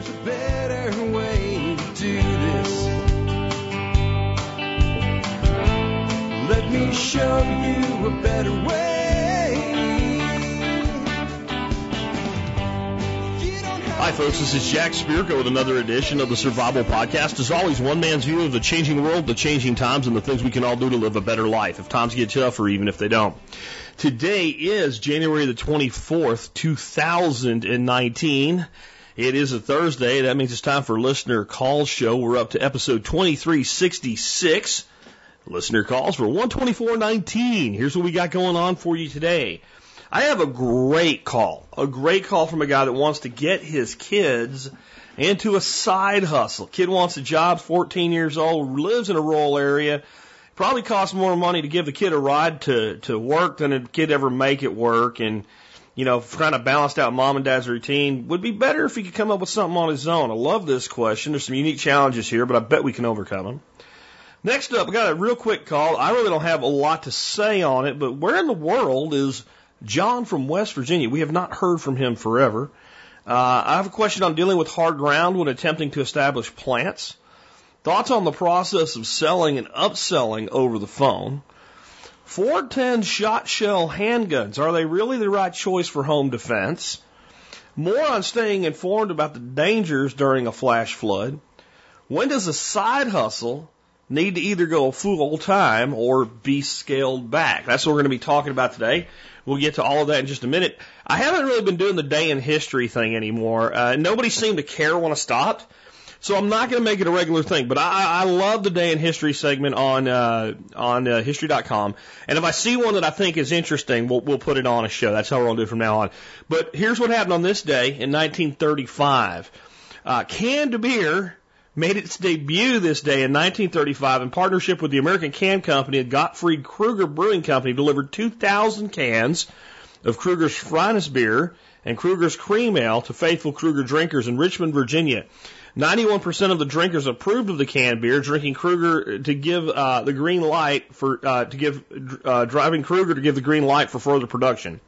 there's a better way to do this. Hi, folks. This is Jack Spirko with another edition of the Survival Podcast. As always, one man's view of the changing world, the changing times, and the things we can all do to live a better life if times get tough or even if they don't. Today is January the 24th, 2019. It is a Thursday. That means it's time for listener calls show. We're up to episode 2366. Listener calls for 12419. Here's what we got going on for you today. I have a great call, a great call from a guy that wants to get his kids into a side hustle. Kid wants a job, 14 years old, lives in a rural area. Probably costs more money to give the kid a ride to, to work than a kid ever make it work. And, you know, kind of balanced out mom and dad's routine. Would be better if he could come up with something on his own. I love this question. There's some unique challenges here, but I bet we can overcome them. Next up, I got a real quick call. I really don't have a lot to say on it, but where in the world is John from West Virginia? We have not heard from him forever. Uh, I have a question on dealing with hard ground when attempting to establish plants. Thoughts on the process of selling and upselling over the phone. 410 shot shell handguns. Are they really the right choice for home defense? More on staying informed about the dangers during a flash flood. When does a side hustle need to either go full time or be scaled back? That's what we're going to be talking about today. We'll get to all of that in just a minute. I haven't really been doing the day in history thing anymore. Uh, nobody seemed to care when I stopped. So I'm not going to make it a regular thing, but I, I love the day in history segment on uh, on uh, history.com. And if I see one that I think is interesting, we'll we'll put it on a show. That's how we're going to do it from now on. But here's what happened on this day in 1935. Uh, canned beer made its debut this day in 1935 in partnership with the American Can Company and Gottfried Krueger Brewing Company delivered 2,000 cans of Krueger's finest beer and Krueger's cream ale to faithful Krueger drinkers in Richmond, Virginia. 91% of the drinkers approved of the canned beer, drinking Krueger to give uh, the green light for uh, to give uh, driving Krueger to give the green light for further production.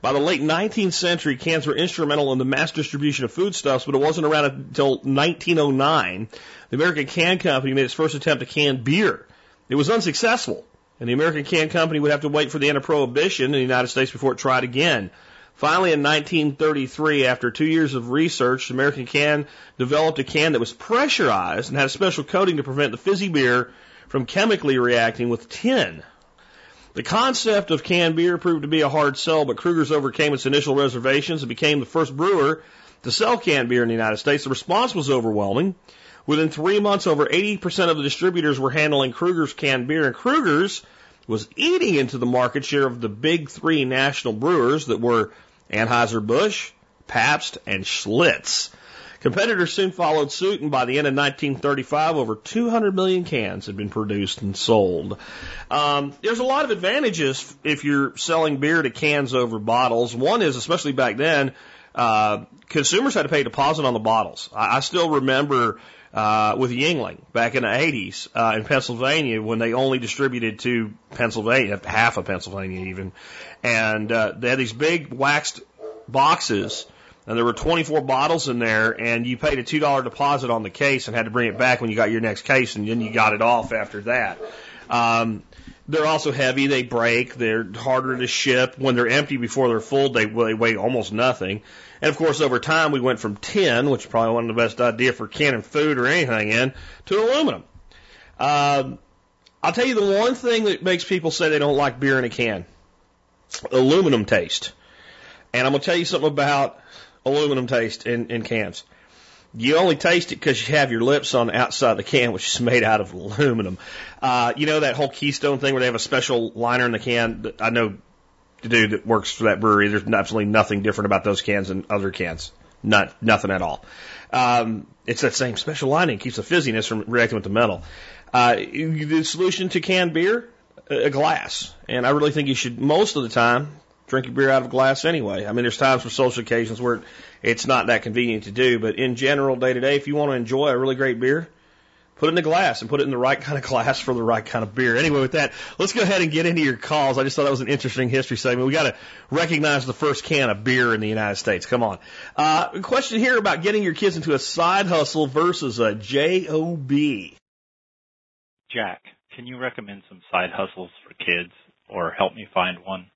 By the late 19th century, cans were instrumental in the mass distribution of foodstuffs, but it wasn't around until 1909 the American Can Company made its first attempt to can beer. It was unsuccessful, and the American Can Company would have to wait for the end of Prohibition in the United States before it tried again. Finally, in 1933, after two years of research, American Can developed a can that was pressurized and had a special coating to prevent the fizzy beer from chemically reacting with tin. The concept of canned beer proved to be a hard sell, but Krueger's overcame its initial reservations and became the first brewer to sell canned beer in the United States. The response was overwhelming. Within three months, over 80% of the distributors were handling Krueger's canned beer, and Krueger's was eating into the market share of the big three national brewers that were Anheuser-Busch, Pabst, and Schlitz. Competitors soon followed suit, and by the end of 1935, over 200 million cans had been produced and sold. Um, there's a lot of advantages if you're selling beer to cans over bottles. One is, especially back then, uh, consumers had to pay a deposit on the bottles. I, I still remember uh, with Yuengling back in the 80s uh, in Pennsylvania when they only distributed to Pennsylvania, half of Pennsylvania even, and uh, they had these big waxed boxes and there were 24 bottles in there, and you paid a two dollar deposit on the case and had to bring it back when you got your next case, and then you got it off after that. Um, they're also heavy; they break. They're harder to ship. When they're empty before they're full, they, they weigh almost nothing. And of course, over time, we went from tin, which is probably one of the best idea for canning food or anything in, to aluminum. Um, I'll tell you the one thing that makes people say they don't like beer in a can: aluminum taste. And I'm gonna tell you something about aluminum taste in, in cans. You only taste it because you have your lips on the outside of the can, which is made out of aluminum. Uh, you know that whole Keystone thing where they have a special liner in the can? I know the dude that works for that brewery. There's absolutely nothing different about those cans than other cans. Not nothing at all. Um, it's that same special lining keeps the fizziness from reacting with the metal. Uh, the solution to canned beer, a glass, and I really think you should most of the time drink your beer out of a glass anyway. I mean, there's times for social occasions where it's not that convenient to do, but in general, day to day, if you want to enjoy a really great beer, Put it in a glass and put it in the right kind of glass for the right kind of beer. Anyway, with that, let's go ahead and get into your calls. I just thought that was an interesting history segment. We got to recognize the first can of beer in the United States. Come on. Uh, question here about getting your kids into a side hustle versus a job. Jack, can you recommend some side hustles for kids or help me find one?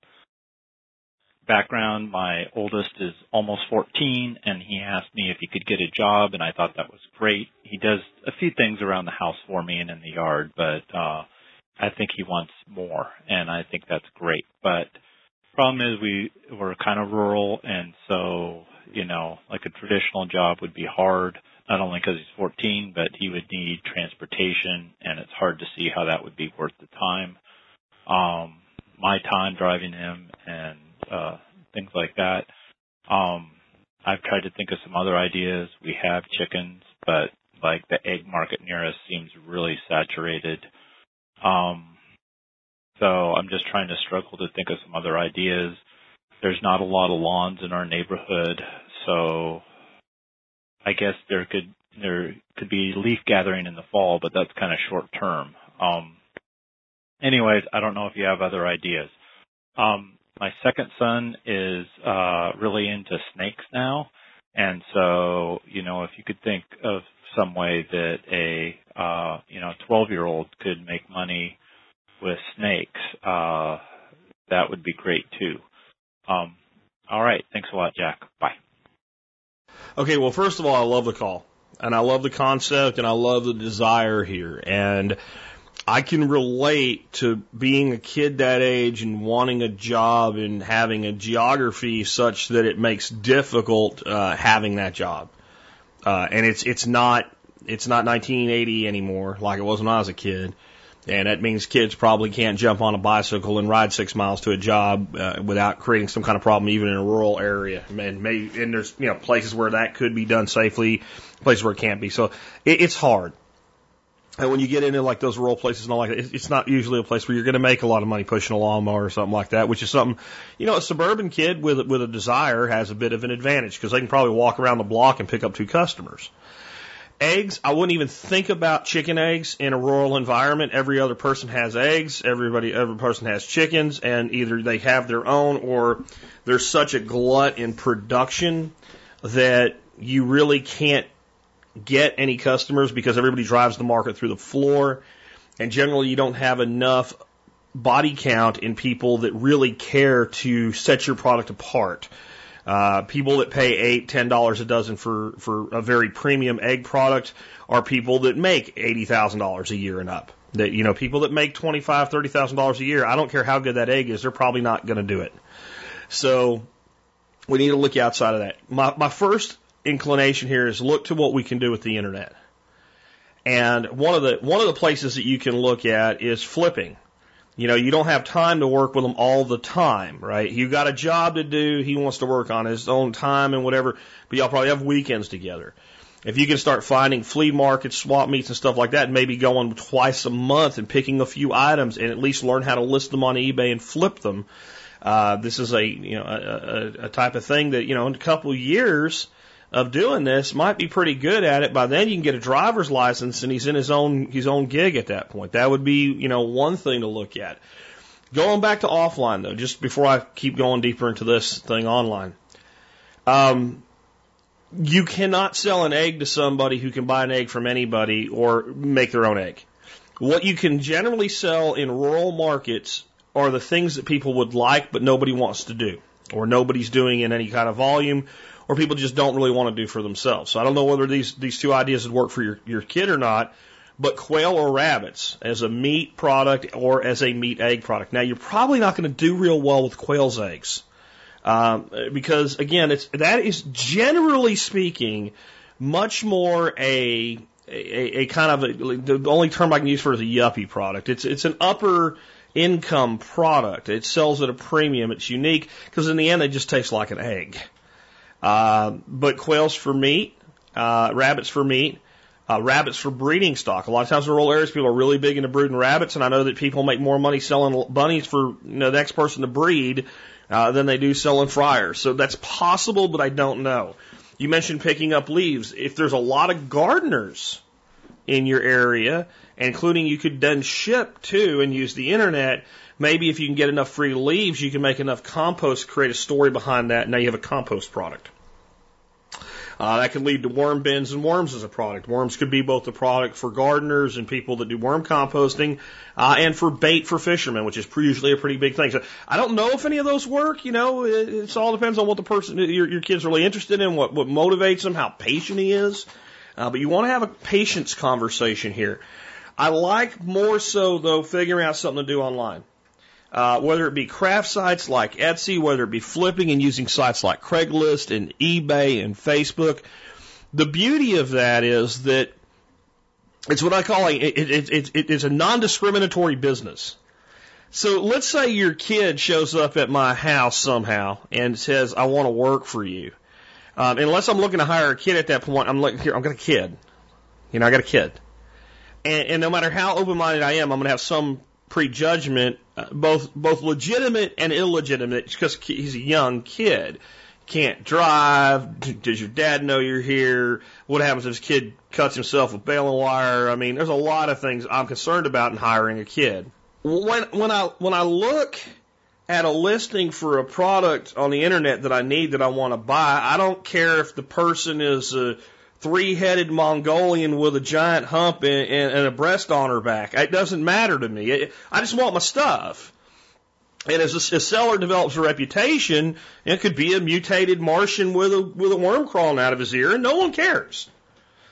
background. My oldest is almost 14 and he asked me if he could get a job and I thought that was great. He does a few things around the house for me and in the yard, but, uh, I think he wants more and I think that's great. But problem is we we're kind of rural and so, you know, like a traditional job would be hard, not only because he's 14, but he would need transportation and it's hard to see how that would be worth the time. Um, my time driving him and uh, things like that. Um, I've tried to think of some other ideas. We have chickens, but like the egg market near us seems really saturated. Um, so I'm just trying to struggle to think of some other ideas. There's not a lot of lawns in our neighborhood, so I guess there could there could be leaf gathering in the fall, but that's kind of short term. Um, anyways, I don't know if you have other ideas. Um, my second son is uh really into snakes now. And so you know if you could think of some way that a uh you know 12 year old could make money with snakes uh that would be great too. Um all right. Thanks a lot jack. Bye okay well first of all i love the call and i love the concept and i love the desire here and I can relate to being a kid that age and wanting a job and having a geography such that it makes difficult uh, having that job. Uh, and it's it's not it's not 1980 anymore like it was when I was a kid. And that means kids probably can't jump on a bicycle and ride six miles to a job uh, without creating some kind of problem, even in a rural area. And maybe and there's you know places where that could be done safely, places where it can't be. So it, it's hard. And when you get into like those rural places and all like that, it's not usually a place where you're going to make a lot of money pushing a lawnmower or something like that, which is something, you know, a suburban kid with with a desire has a bit of an advantage because they can probably walk around the block and pick up two customers. Eggs, I wouldn't even think about chicken eggs in a rural environment. Every other person has eggs. Everybody, every person has chickens, and either they have their own or there's such a glut in production that you really can't get any customers because everybody drives the market through the floor. And generally, you don't have enough body count in people that really care to set your product apart. Uh, people that pay eight, ten dollars a dozen for for a very premium egg product are people that make eighty thousand dollars a year and up. That you know, people that make twenty five, thirty thousand dollars a year. I don't care how good that egg is, they're probably not going to do it. So we need to look outside of that. My my first inclination here is look to what we can do with the internet. And one of the one of the places that you can look at is flipping. You know, you don't have time to work with them all the time, right? You got a job to do. He wants to work on his own time and whatever, but y'all probably have weekends together. If you can start finding flea markets, swap meets and stuff like that, maybe going twice a month and picking a few items and at least learn how to list them on eBay and flip them. Uh, this is a, you know, a, a, a type of thing that, you know, in a couple of years, of doing this might be pretty good at it. By then you can get a driver's license and he's in his own his own gig at that point. That would be, you know, one thing to look at. Going back to offline though, just before I keep going deeper into this thing online. Um, you cannot sell an egg to somebody who can buy an egg from anybody or make their own egg. What you can generally sell in rural markets are the things that people would like but nobody wants to do or nobody's doing in any kind of volume or people just don't really want to do for themselves. So I don't know whether these, these two ideas would work for your, your kid or not, but quail or rabbits as a meat product or as a meat egg product. Now you're probably not going to do real well with quail's eggs. Um, because again, it's, that is generally speaking much more a, a, a kind of a, the only term I can use for it is a yuppie product. It's, it's an upper, income product. It sells at a premium. It's unique because in the end, it just tastes like an egg. Uh, but quails for meat, uh, rabbits for meat, uh, rabbits for breeding stock. A lot of times in rural areas, people are really big into breeding rabbits, and I know that people make more money selling bunnies for you know, the next person to breed uh, than they do selling fryers. So that's possible, but I don't know. You mentioned picking up leaves. If there's a lot of gardeners in your area, including you could then ship too and use the internet. Maybe if you can get enough free leaves, you can make enough compost to create a story behind that. And now you have a compost product. Uh, that can lead to worm bins and worms as a product. Worms could be both a product for gardeners and people that do worm composting, uh, and for bait for fishermen, which is usually a pretty big thing. So I don't know if any of those work. You know, it, it all depends on what the person, your, your kid's really interested in, what, what motivates him, how patient he is. Uh, but you want to have a patience conversation here. I like more so though figuring out something to do online. Uh, whether it be craft sites like Etsy, whether it be flipping and using sites like Craigslist and eBay and Facebook. The beauty of that is that it's what I call a, it, it, it, it, it's a non-discriminatory business. So let's say your kid shows up at my house somehow and says, I want to work for you. Um, unless I'm looking to hire a kid at that point, I'm like, here, I've got a kid. You know, I got a kid. And, and no matter how open-minded I am, I'm going to have some prejudgment, uh, both both legitimate and illegitimate, because he's a young kid. Can't drive. Does your dad know you're here? What happens if his kid cuts himself with baling wire? I mean, there's a lot of things I'm concerned about in hiring a kid. When when I when I look at a listing for a product on the internet that I need that I want to buy, I don't care if the person is a three headed Mongolian with a giant hump and, and, and, a breast on her back. It doesn't matter to me. It, I just want my stuff. And as a, a seller develops a reputation, it could be a mutated Martian with a with a worm crawling out of his ear, and no one cares.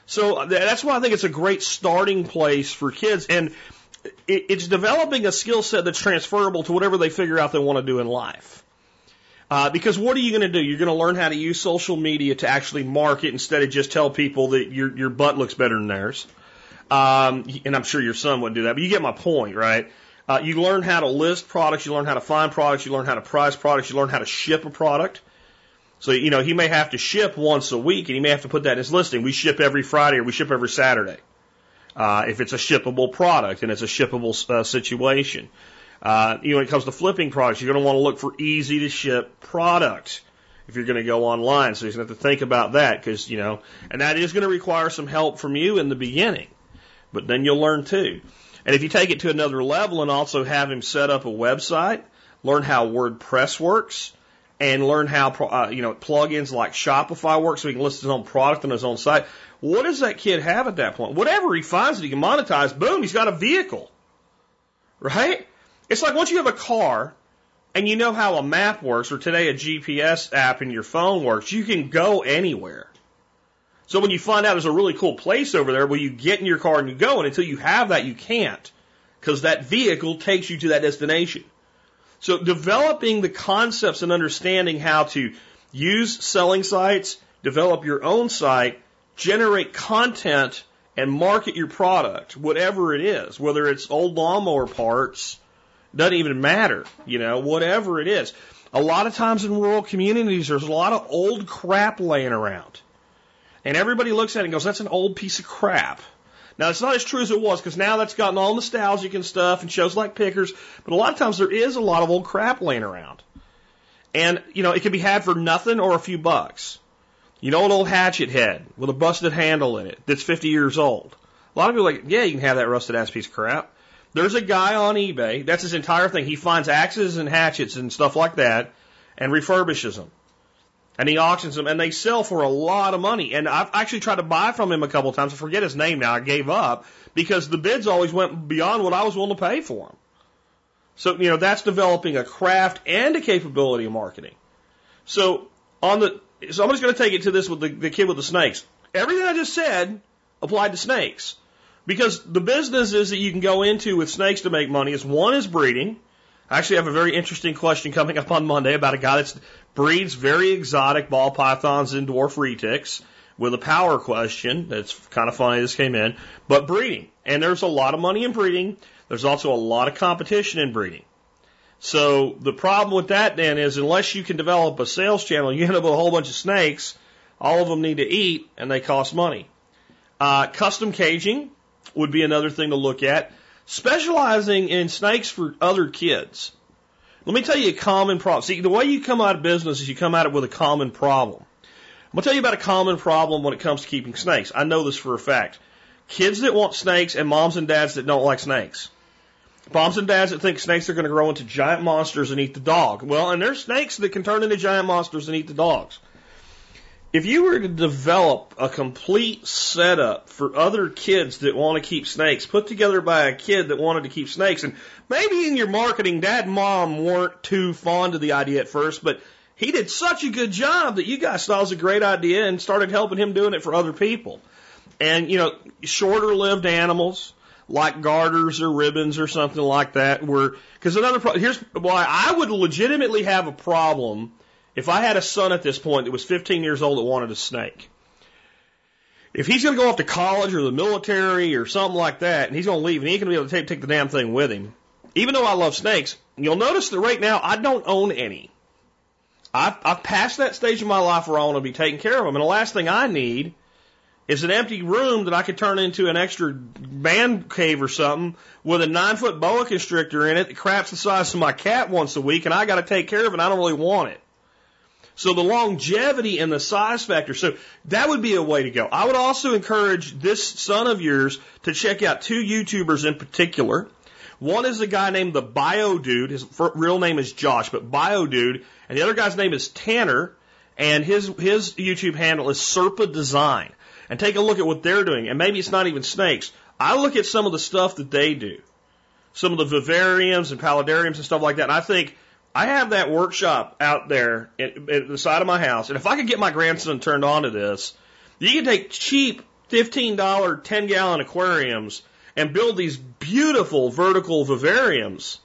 So that's why I think it's a great starting place for kids, and it, it's developing a skill set that's transferable to whatever they figure out they want to do in life. Uh, because what are you going to do? You're going to learn how to use social media to actually market instead of just tell people that your your butt looks better than theirs. Um, and I'm sure your son wouldn't do that, but you get my point, right? Uh, you learn how to list products, you learn how to find products, you learn how to price products, you learn how to ship a product. So, you know, he may have to ship once a week and he may have to put that in his listing. We ship every Friday or we ship every Saturday. Uh, if it's a shippable product and it's a shippable uh, situation. Uh, you know, when it comes to flipping products, you're going to want to look for easy to ship products if you're going to go online. So you're going to have to think about that because, you know, and that is going to require some help from you in the beginning, but then you'll learn too. And if you take it to another level and also have him set up a website, learn how WordPress works, and learn how, uh, you know, plugins like Shopify work so he can list his own product on his own site. What does that kid have at that point? Whatever he finds that he can monetize, boom, he's got a vehicle. Right? It's like once you have a car and you know how a map works, or today a GPS app in your phone works, you can go anywhere. So when you find out there's a really cool place over there, well, you get in your car and you go, and until you have that, you can't, because that vehicle takes you to that destination. So developing the concepts and understanding how to use selling sites, develop your own site, generate content, and market your product, whatever it is, whether it's old lawnmower parts doesn't even matter, you know, whatever it is. A lot of times in rural communities, there's a lot of old crap laying around. And everybody looks at it and goes, that's an old piece of crap. Now, it's not as true as it was because now that's gotten all nostalgic and stuff and shows like Pickers, but a lot of times there is a lot of old crap laying around. And, you know, it can be had for nothing or a few bucks. You know, an old hatchet head with a busted handle in it that's 50 years old. A lot of people are like, yeah, you can have that rusted ass piece of crap. There's a guy on eBay, that's his entire thing. He finds axes and hatchets and stuff like that and refurbishes them. And he auctions them and they sell for a lot of money. And I've actually tried to buy from him a couple of times. I forget his name now. I gave up because the bids always went beyond what I was willing to pay for them. So, you know, that's developing a craft and a capability of marketing. So on the, so I'm just going to take it to this with the, the kid with the snakes. Everything I just said applied to snakes. Because the businesses that you can go into with snakes to make money is one is breeding. I actually have a very interesting question coming up on Monday about a guy that breeds very exotic ball pythons and dwarf retics with a power question. That's kind of funny this came in, but breeding. And there's a lot of money in breeding. There's also a lot of competition in breeding. So the problem with that then is unless you can develop a sales channel, you end up with a whole bunch of snakes. All of them need to eat and they cost money. Uh, custom caging would be another thing to look at. Specializing in snakes for other kids. Let me tell you a common problem. See, the way you come out of business is you come at it with a common problem. I'm going to tell you about a common problem when it comes to keeping snakes. I know this for a fact. kids that want snakes and moms and dads that don't like snakes. Moms and dads that think snakes are going to grow into giant monsters and eat the dog. Well, and there's snakes that can turn into giant monsters and eat the dogs. If you were to develop a complete setup for other kids that want to keep snakes, put together by a kid that wanted to keep snakes, and maybe in your marketing, dad and mom weren't too fond of the idea at first, but he did such a good job that you guys thought it was a great idea and started helping him doing it for other people. And, you know, shorter lived animals like garters or ribbons or something like that were, because another problem, here's why I would legitimately have a problem if I had a son at this point that was 15 years old that wanted a snake. If he's going to go off to college or the military or something like that, and he's going to leave and he ain't going to be able to take, take the damn thing with him, even though I love snakes, you'll notice that right now I don't own any. I've, I've passed that stage of my life where I want to be taking care of them. And the last thing I need is an empty room that I could turn into an extra man cave or something with a nine foot boa constrictor in it that craps the size of my cat once a week and I got to take care of it and I don't really want it. So the longevity and the size factor. So that would be a way to go. I would also encourage this son of yours to check out two YouTubers in particular. One is a guy named the Bio Dude. His real name is Josh, but Bio Dude. And the other guy's name is Tanner. And his, his YouTube handle is Serpa Design. And take a look at what they're doing. And maybe it's not even snakes. I look at some of the stuff that they do. Some of the vivariums and paludariums and stuff like that. And I think, I have that workshop out there at, at the side of my house, and if I could get my grandson turned on to this, you can take cheap $15, 10 gallon aquariums and build these beautiful vertical vivariums.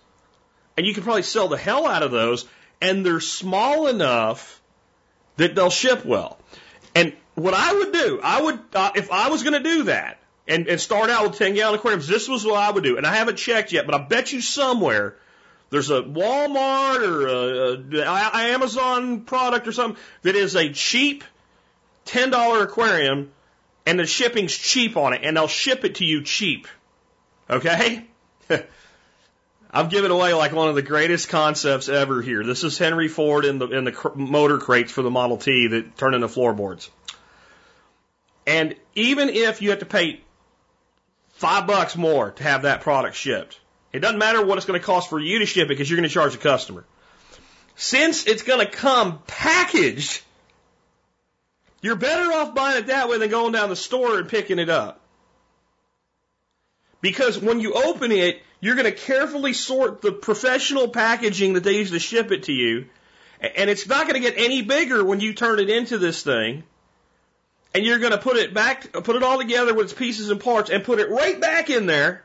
And you can probably sell the hell out of those, and they're small enough that they'll ship well. And what I would do, I would, uh, if I was going to do that and, and start out with 10 gallon aquariums, this was what I would do. And I haven't checked yet, but I bet you somewhere there's a Walmart or a, a Amazon product or something that is a cheap $10 aquarium and the shipping's cheap on it and they'll ship it to you cheap. Okay? I've given away like one of the greatest concepts ever here. This is Henry Ford in the in the cr- motor crates for the Model T that turn into floorboards. And even if you have to pay five bucks more to have that product shipped, it doesn't matter what it's going to cost for you to ship it because you're going to charge the customer. Since it's going to come packaged, you're better off buying it that way than going down the store and picking it up. Because when you open it, you're going to carefully sort the professional packaging that they use to ship it to you. And it's not going to get any bigger when you turn it into this thing. And you're going to put it back, put it all together with its pieces and parts and put it right back in there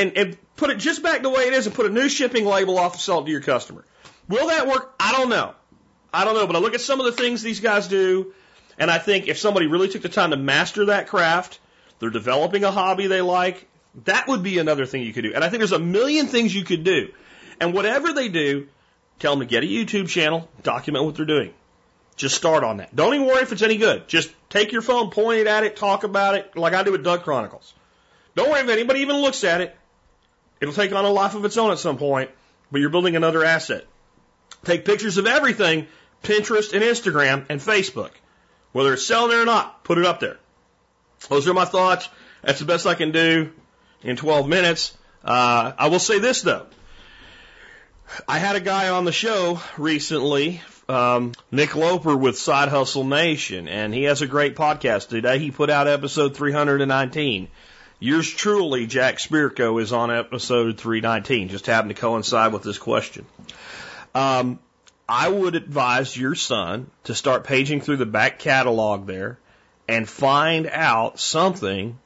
and, and put it just back the way it is and put a new shipping label off and sell it to your customer. Will that work? I don't know. I don't know, but I look at some of the things these guys do, and I think if somebody really took the time to master that craft, they're developing a hobby they like, that would be another thing you could do. And I think there's a million things you could do. And whatever they do, tell them to get a YouTube channel, document what they're doing. Just start on that. Don't even worry if it's any good. Just take your phone, point it at it, talk about it, like I do with Doug Chronicles. Don't worry if anybody even looks at it. It'll take on a life of its own at some point, but you're building another asset. Take pictures of everything, Pinterest and Instagram and Facebook. Whether it's selling there or not, put it up there. Those are my thoughts. That's the best I can do in 12 minutes. Uh, I will say this though. I had a guy on the show recently, um, Nick Loper with Side Hustle Nation, and he has a great podcast today. He put out episode 319. Yours truly, Jack Spirko, is on episode 319, just happened to coincide with this question. Um, I would advise your son to start paging through the back catalog there and find out something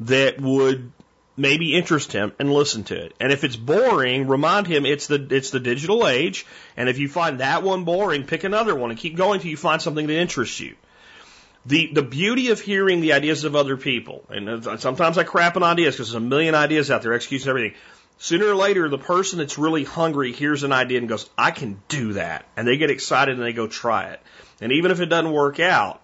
that would maybe interest him and listen to it. And if it's boring, remind him it's the it's the digital age. And if you find that one boring, pick another one and keep going till you find something that interests you the the beauty of hearing the ideas of other people, and sometimes I crap on ideas because there's a million ideas out there, executing everything. Sooner or later, the person that's really hungry hears an idea and goes, "I can do that," and they get excited and they go try it. And even if it doesn't work out,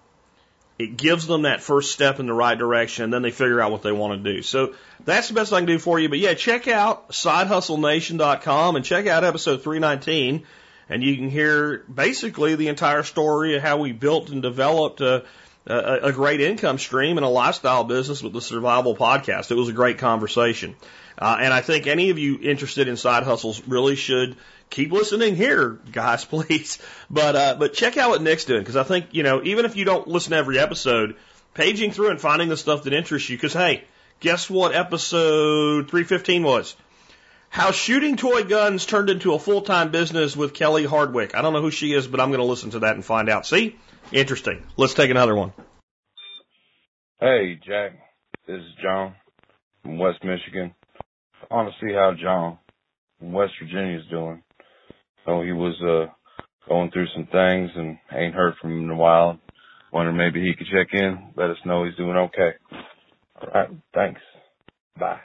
it gives them that first step in the right direction, and then they figure out what they want to do. So that's the best I can do for you. But yeah, check out sidehustlenation.com and check out episode 319, and you can hear basically the entire story of how we built and developed a a, a great income stream and a lifestyle business with the Survival Podcast. It was a great conversation. Uh, and I think any of you interested in side hustles really should keep listening here, guys, please. But, uh, but check out what Nick's doing because I think, you know, even if you don't listen to every episode, paging through and finding the stuff that interests you because, hey, guess what episode 315 was? How shooting toy guns turned into a full time business with Kelly Hardwick. I don't know who she is, but I'm going to listen to that and find out. See? Interesting. Let's take another one. Hey, Jack. This is John from West Michigan. I want to see how John from West Virginia is doing. So he was uh going through some things and ain't heard from him in a while. Wonder maybe he could check in, let us know he's doing okay. All right, thanks. Bye.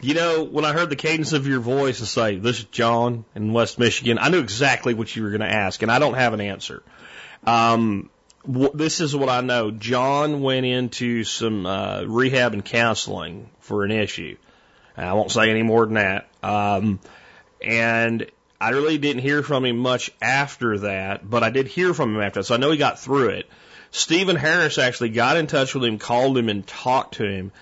You know, when I heard the cadence of your voice and say, this is John in West Michigan, I knew exactly what you were going to ask, and I don't have an answer. Um, this is what I know. John went into some uh, rehab and counseling for an issue. And I won't say any more than that. Um, and I really didn't hear from him much after that, but I did hear from him after that, so I know he got through it. Stephen Harris actually got in touch with him, called him, and talked to him,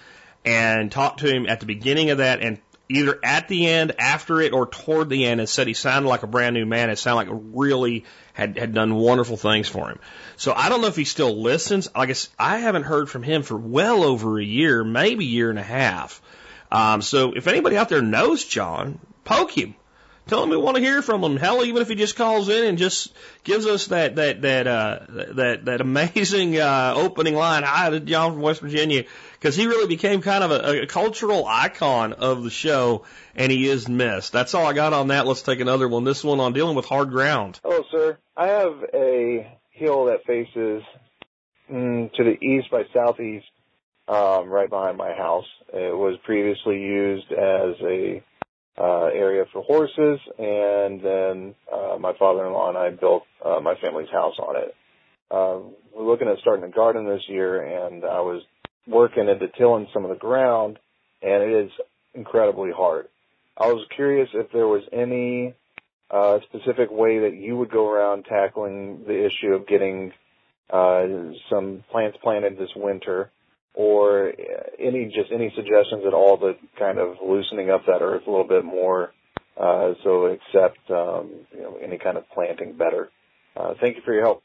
and talked to him at the beginning of that, and either at the end, after it, or toward the end, and said he sounded like a brand new man. It sounded like really had had done wonderful things for him. So I don't know if he still listens. I guess I haven't heard from him for well over a year, maybe year and a half. Um, so if anybody out there knows John, poke him. Tell him we want to hear from him. Hell, even if he just calls in and just gives us that that that uh, that that amazing uh, opening line. Hi, this is John from West Virginia, because he really became kind of a, a cultural icon of the show, and he is missed. That's all I got on that. Let's take another one. This one on dealing with hard ground. Hello, sir. I have a hill that faces mm, to the east by southeast, um, right behind my house. It was previously used as a uh, area for horses, and then uh, my father-in-law and I built uh, my family's house on it. Uh, we're looking at starting a garden this year, and I was working into tilling some of the ground, and it is incredibly hard. I was curious if there was any uh, specific way that you would go around tackling the issue of getting uh, some plants planted this winter or any just any suggestions at all to kind of loosening up that earth a little bit more uh, so accept um, you know, any kind of planting better. Uh, thank you for your help.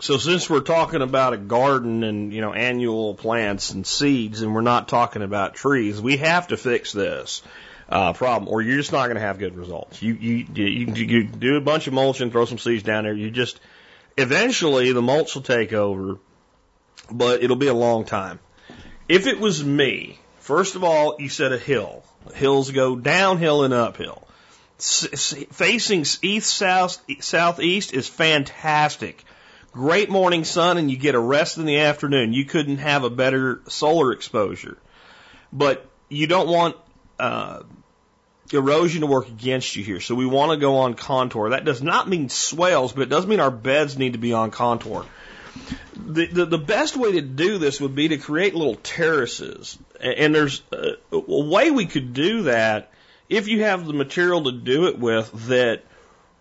So since we're talking about a garden and you know annual plants and seeds, and we're not talking about trees, we have to fix this uh, problem, or you're just not going to have good results. You you you, you do a bunch of mulch and throw some seeds down there. You just eventually the mulch will take over, but it'll be a long time. If it was me, first of all, you said a hill. Hills go downhill and uphill. S- facing east, south, southeast is fantastic. Great morning sun and you get a rest in the afternoon. You couldn't have a better solar exposure. But you don't want uh, erosion to work against you here. So we want to go on contour. That does not mean swales, but it does mean our beds need to be on contour the, the, the best way to do this would be to create little terraces. And there's a, a way we could do that if you have the material to do it with that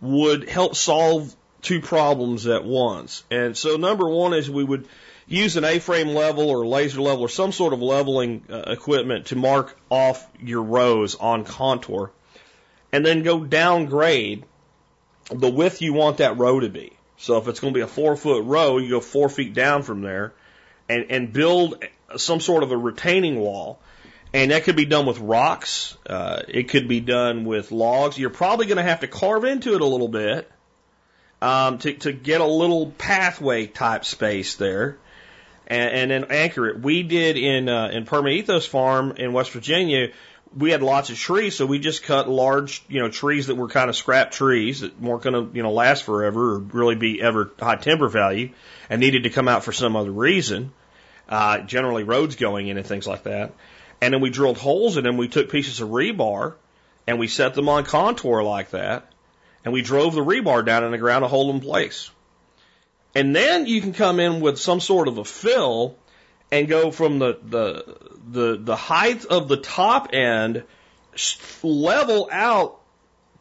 would help solve two problems at once. And so number one is we would use an A-frame level or laser level or some sort of leveling uh, equipment to mark off your rows on contour and then go downgrade the width you want that row to be. So if it's going to be a four foot row, you go four feet down from there and, and build some sort of a retaining wall. And that could be done with rocks. Uh, it could be done with logs. You're probably going to have to carve into it a little bit um, to, to get a little pathway type space there, and, and then anchor it. We did in uh, in Permaethos Farm in West Virginia we had lots of trees, so we just cut large, you know, trees that were kind of scrap trees that weren't going to, you know, last forever or really be ever high timber value and needed to come out for some other reason. Uh, generally roads going in and things like that. And then we drilled holes in them. We took pieces of rebar and we set them on contour like that. And we drove the rebar down in the ground to hold them in place. And then you can come in with some sort of a fill and go from the, the, the, the height of the top end level out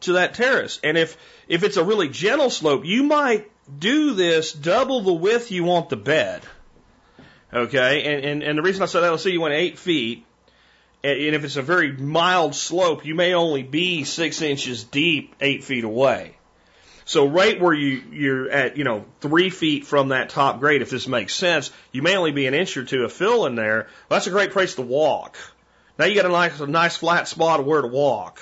to that terrace. And if, if it's a really gentle slope, you might do this, double the width you want the bed. Okay, and, and, and the reason I said that, let's say you went eight feet, and if it's a very mild slope, you may only be six inches deep, eight feet away. So right where you, you're at, you know, three feet from that top grade, if this makes sense, you may only be an inch or two of fill in there. Well, that's a great place to walk. Now you got a nice, a nice flat spot of where to walk.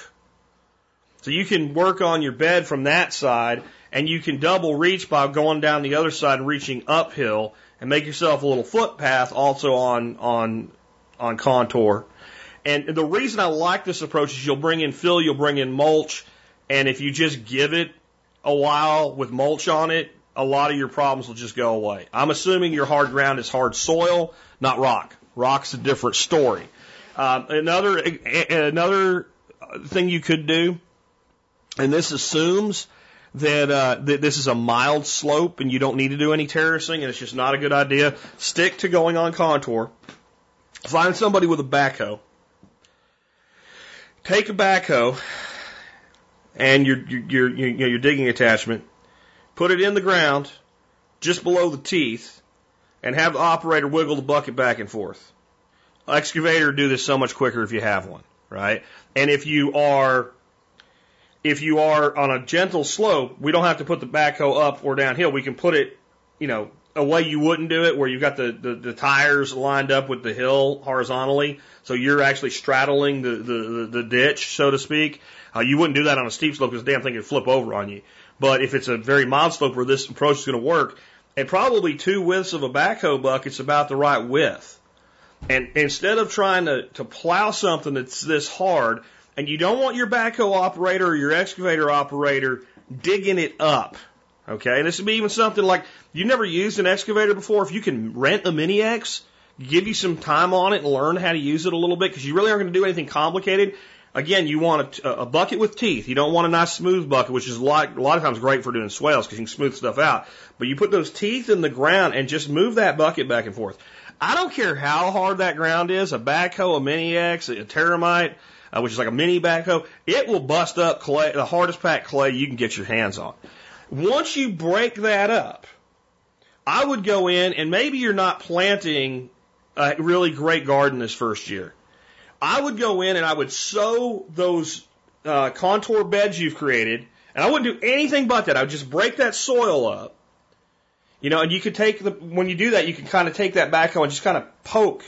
So you can work on your bed from that side and you can double reach by going down the other side and reaching uphill and make yourself a little footpath also on, on, on contour. And the reason I like this approach is you'll bring in fill, you'll bring in mulch, and if you just give it a while with mulch on it, a lot of your problems will just go away. I'm assuming your hard ground is hard soil, not rock. Rock's a different story. Um, another another thing you could do, and this assumes that, uh, that this is a mild slope and you don't need to do any terracing, and it's just not a good idea. Stick to going on contour. Find somebody with a backhoe. Take a backhoe and your your your, you your digging attachment, put it in the ground just below the teeth, and have the operator wiggle the bucket back and forth. Excavator do this so much quicker if you have one, right? And if you are if you are on a gentle slope, we don't have to put the backhoe up or downhill. We can put it, you know, a way you wouldn't do it, where you've got the, the, the tires lined up with the hill horizontally, so you're actually straddling the, the, the, ditch, so to speak. Uh, you wouldn't do that on a steep slope because the damn thing could flip over on you. But if it's a very mild slope where this approach is going to work, and probably two widths of a backhoe bucket's about the right width. And instead of trying to, to plow something that's this hard, and you don't want your backhoe operator or your excavator operator digging it up. Okay, and this would be even something like you never used an excavator before. If you can rent a Mini X, give you some time on it and learn how to use it a little bit because you really aren't going to do anything complicated. Again, you want a, a, bucket with teeth. You don't want a nice smooth bucket, which is a lot, a lot of times great for doing swales because you can smooth stuff out. But you put those teeth in the ground and just move that bucket back and forth. I don't care how hard that ground is, a backhoe, a mini X, a terramite, uh, which is like a mini backhoe, it will bust up clay, the hardest packed clay you can get your hands on. Once you break that up, I would go in and maybe you're not planting a really great garden this first year. I would go in and I would sow those uh, contour beds you've created, and I wouldn't do anything but that. I would just break that soil up. You know, and you could take the, when you do that, you can kind of take that backhoe and just kind of poke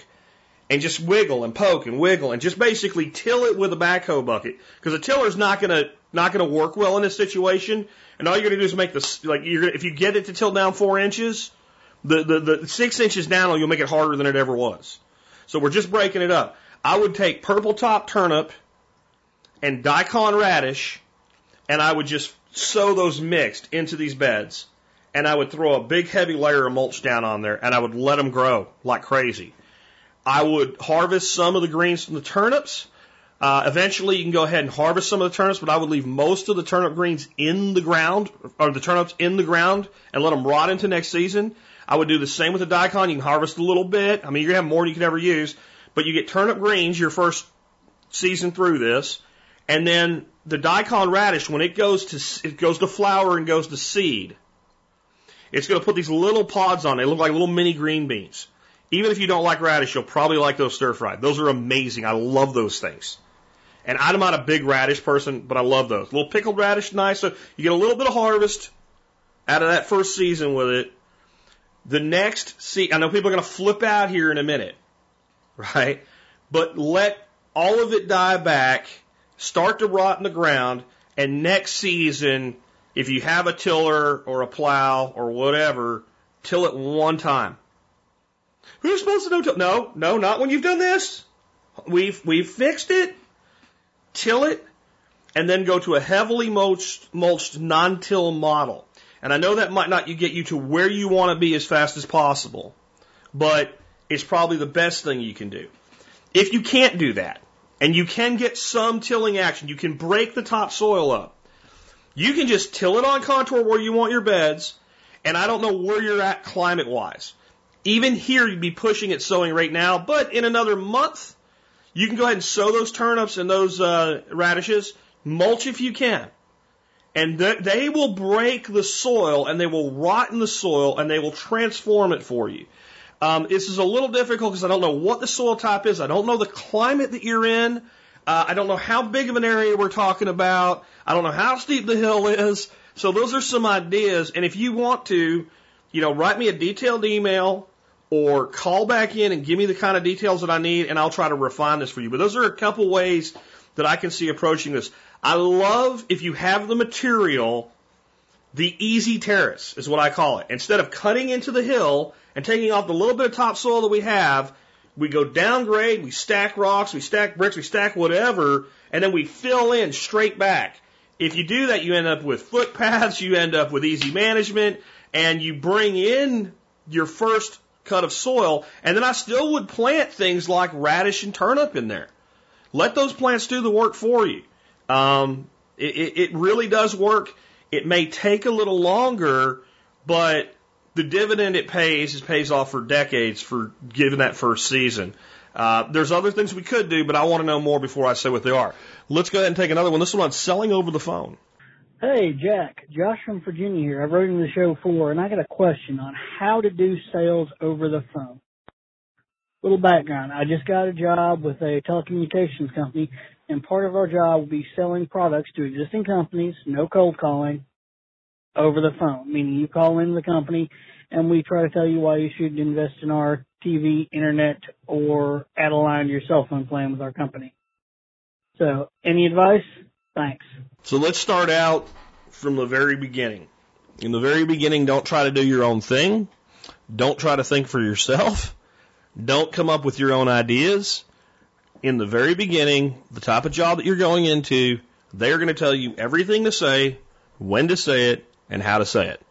and just wiggle and poke and wiggle and just basically till it with a backhoe bucket. Because a tiller's not gonna, not gonna work well in this situation. And all you're gonna do is make the, like, you're gonna, if you get it to tilt down four inches, the, the, the six inches down, you'll make it harder than it ever was. So we're just breaking it up. I would take purple top turnip and daikon radish, and I would just sow those mixed into these beds. And I would throw a big heavy layer of mulch down on there, and I would let them grow like crazy. I would harvest some of the greens from the turnips. Uh, eventually, you can go ahead and harvest some of the turnips, but I would leave most of the turnip greens in the ground, or the turnips in the ground, and let them rot into next season. I would do the same with the daikon. You can harvest a little bit. I mean, you're gonna have more than you can ever use, but you get turnip greens your first season through this, and then the daikon radish when it goes to it goes to flower and goes to seed. It's going to put these little pods on. They look like little mini green beans. Even if you don't like radish, you'll probably like those stir fried. Those are amazing. I love those things. And I'm not a big radish person, but I love those. A little pickled radish, nice. So you get a little bit of harvest out of that first season with it. The next see, I know people are going to flip out here in a minute right? But let all of it die back, start to rot in the ground, and next season, if you have a tiller or a plow or whatever, till it one time. Who's supposed to know? Till? No, no, not when you've done this. We've we've fixed it. Till it, and then go to a heavily mulched, mulched non-till model. And I know that might not get you to where you want to be as fast as possible, but it's probably the best thing you can do. If you can't do that, and you can get some tilling action, you can break the topsoil up. You can just till it on contour where you want your beds, and I don't know where you're at climate wise. Even here, you'd be pushing it sowing right now, but in another month, you can go ahead and sow those turnips and those uh, radishes, mulch if you can, And th- they will break the soil and they will rot in the soil and they will transform it for you. Um, this is a little difficult because I don't know what the soil type is. I don't know the climate that you're in. Uh, I don't know how big of an area we're talking about. I don't know how steep the hill is. So those are some ideas. And if you want to, you know, write me a detailed email or call back in and give me the kind of details that I need and I'll try to refine this for you. But those are a couple ways that I can see approaching this. I love if you have the material, the easy terrace is what I call it. Instead of cutting into the hill and taking off the little bit of topsoil that we have, we go downgrade, we stack rocks, we stack bricks, we stack whatever, and then we fill in straight back. If you do that, you end up with footpaths, you end up with easy management, and you bring in your first cut of soil, and then I still would plant things like radish and turnip in there. Let those plants do the work for you. Um, it, it really does work. It may take a little longer, but the dividend it pays is pays off for decades for giving that first season. Uh, there's other things we could do, but I want to know more before I say what they are. Let's go ahead and take another one. This one on selling over the phone. Hey, Jack. Josh from Virginia here. I've wrote in the show before, and I got a question on how to do sales over the phone. Little background. I just got a job with a telecommunications company, and part of our job will be selling products to existing companies, no cold calling, over the phone, meaning you call into the company and we try to tell you why you should invest in our TV, internet, or add a line to your cell phone plan with our company. So, any advice? Thanks. So let's start out from the very beginning. In the very beginning, don't try to do your own thing. Don't try to think for yourself. Don't come up with your own ideas. In the very beginning, the type of job that you're going into, they're going to tell you everything to say, when to say it, and how to say it.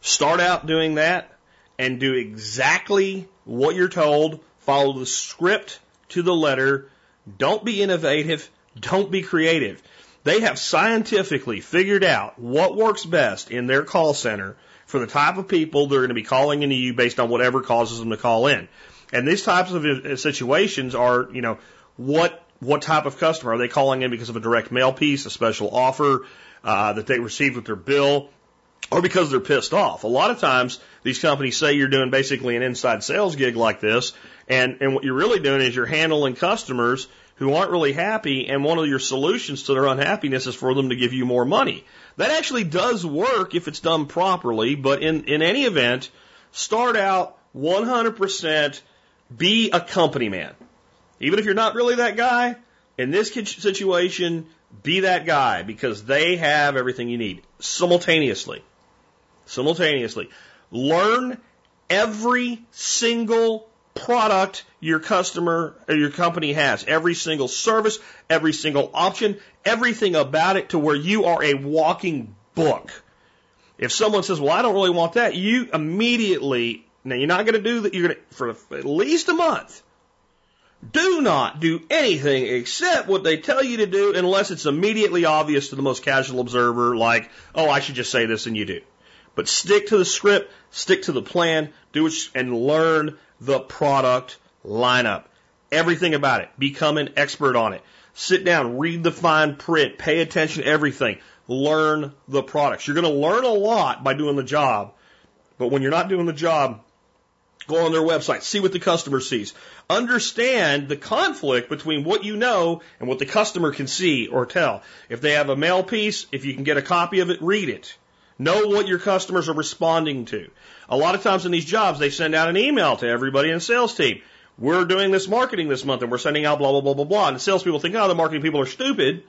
Start out doing that and do exactly what you're told. Follow the script to the letter. Don't be innovative. Don't be creative. They have scientifically figured out what works best in their call center for the type of people they're going to be calling into you based on whatever causes them to call in. And these types of uh, situations are, you know, what what type of customer are they calling in because of a direct mail piece, a special offer uh, that they received with their bill? or because they're pissed off. A lot of times these companies say you're doing basically an inside sales gig like this, and, and what you're really doing is you're handling customers who aren't really happy, and one of your solutions to their unhappiness is for them to give you more money. That actually does work if it's done properly, but in, in any event, start out 100% be a company man. Even if you're not really that guy, in this situation, be that guy because they have everything you need simultaneously simultaneously. Learn every single product your customer or your company has, every single service, every single option, everything about it to where you are a walking book. If someone says, "Well, I don't really want that," you immediately now you're not going to do that. You're going to for at least a month. Do not do anything except what they tell you to do unless it's immediately obvious to the most casual observer, like, "Oh, I should just say this," and you do. But stick to the script, stick to the plan, do it, and learn the product lineup. Everything about it. Become an expert on it. Sit down, read the fine print, pay attention to everything. Learn the products. You're going to learn a lot by doing the job. But when you're not doing the job, go on their website, see what the customer sees. Understand the conflict between what you know and what the customer can see or tell. If they have a mail piece, if you can get a copy of it, read it. Know what your customers are responding to. A lot of times in these jobs, they send out an email to everybody in the sales team. We're doing this marketing this month and we're sending out blah, blah, blah, blah, blah. And the salespeople think, oh, the marketing people are stupid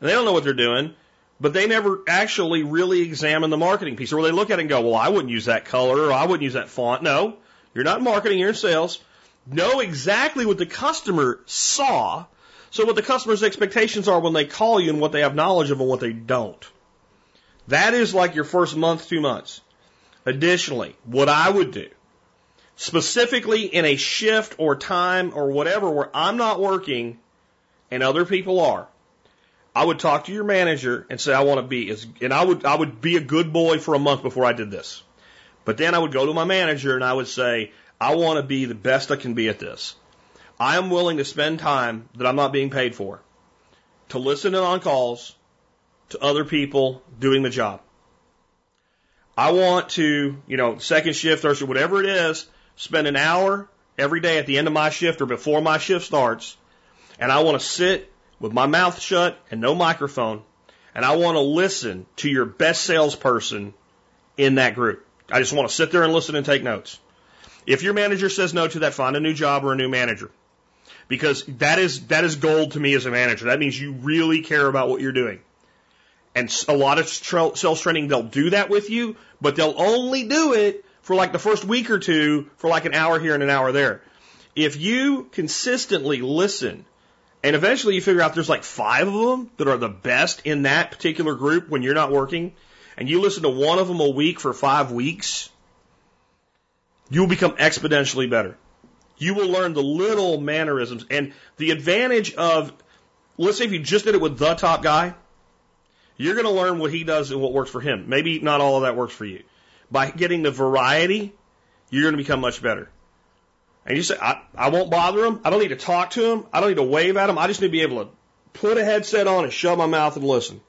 and they don't know what they're doing. But they never actually really examine the marketing piece or they look at it and go, well, I wouldn't use that color or I wouldn't use that font. No, you're not marketing, you're in sales. Know exactly what the customer saw. So what the customer's expectations are when they call you and what they have knowledge of and what they don't. That is like your first month, two months. Additionally, what I would do, specifically in a shift or time or whatever where I'm not working and other people are, I would talk to your manager and say I want to be as, and I would I would be a good boy for a month before I did this. But then I would go to my manager and I would say I want to be the best I can be at this. I am willing to spend time that I'm not being paid for to listen in on calls, to other people doing the job. I want to, you know, second shift or whatever it is, spend an hour every day at the end of my shift or before my shift starts, and I want to sit with my mouth shut and no microphone, and I want to listen to your best salesperson in that group. I just want to sit there and listen and take notes. If your manager says no to that, find a new job or a new manager. Because that is, that is gold to me as a manager. That means you really care about what you're doing. And a lot of sales training, they'll do that with you, but they'll only do it for like the first week or two for like an hour here and an hour there. If you consistently listen and eventually you figure out there's like five of them that are the best in that particular group when you're not working, and you listen to one of them a week for five weeks, you will become exponentially better. You will learn the little mannerisms and the advantage of, let's say if you just did it with the top guy, you're going to learn what he does and what works for him. Maybe not all of that works for you. By getting the variety, you're going to become much better. And you say, I, I won't bother him. I don't need to talk to him. I don't need to wave at him. I just need to be able to put a headset on and shut my mouth and listen.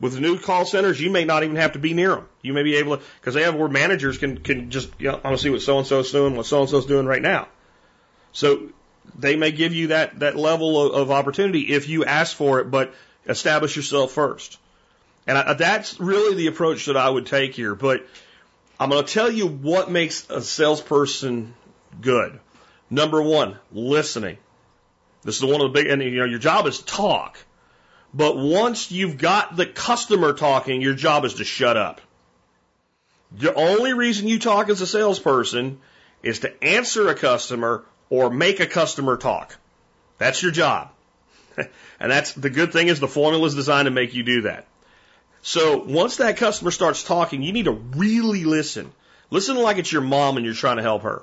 With the new call centers, you may not even have to be near them. You may be able to, because they have where managers can, can just, you know, I want to see what so and so's doing, what so and so's doing right now. So they may give you that, that level of, of opportunity if you ask for it, but establish yourself first. And I, that's really the approach that I would take here. But I'm going to tell you what makes a salesperson good. Number one, listening. This is one of the big, and you know, your job is talk. But once you've got the customer talking, your job is to shut up. The only reason you talk as a salesperson is to answer a customer or make a customer talk. That's your job. and that's the good thing is the formula is designed to make you do that. So once that customer starts talking, you need to really listen. Listen like it's your mom and you're trying to help her.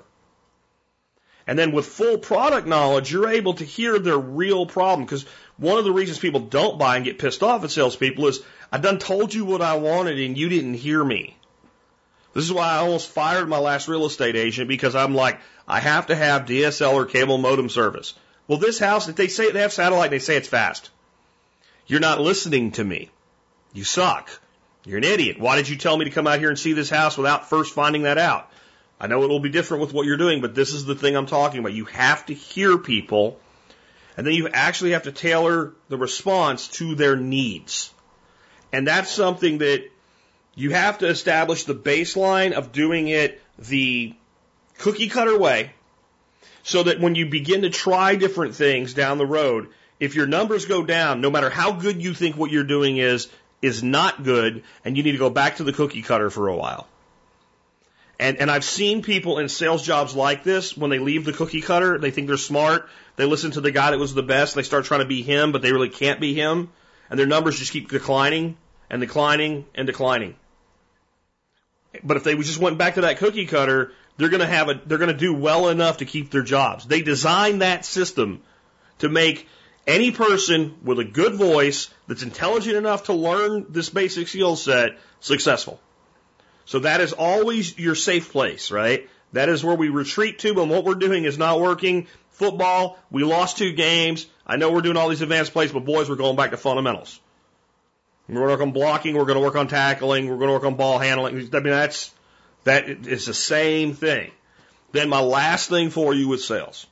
And then with full product knowledge, you're able to hear their real problem. Because one of the reasons people don't buy and get pissed off at salespeople is, I done told you what I wanted and you didn't hear me. This is why I almost fired my last real estate agent because I'm like, I have to have DSL or cable modem service. Well, this house, if they say they have satellite, they say it's fast. You're not listening to me. You suck. You're an idiot. Why did you tell me to come out here and see this house without first finding that out? I know it will be different with what you're doing, but this is the thing I'm talking about. You have to hear people, and then you actually have to tailor the response to their needs. And that's something that you have to establish the baseline of doing it the cookie cutter way so that when you begin to try different things down the road, if your numbers go down, no matter how good you think what you're doing is, is not good, and you need to go back to the cookie cutter for a while. And, and I've seen people in sales jobs like this, when they leave the cookie cutter, they think they're smart, they listen to the guy that was the best, they start trying to be him, but they really can't be him, and their numbers just keep declining and declining and declining. But if they just went back to that cookie cutter, they're going to have a, they're going to do well enough to keep their jobs. They designed that system to make any person with a good voice that's intelligent enough to learn this basic skill set successful. So that is always your safe place, right? That is where we retreat to when what we're doing is not working. Football, we lost two games. I know we're doing all these advanced plays, but boys, we're going back to fundamentals. We're going to work on blocking. We're going to work on tackling. We're going to work on ball handling. I mean, that's, that is the same thing. Then my last thing for you is sales.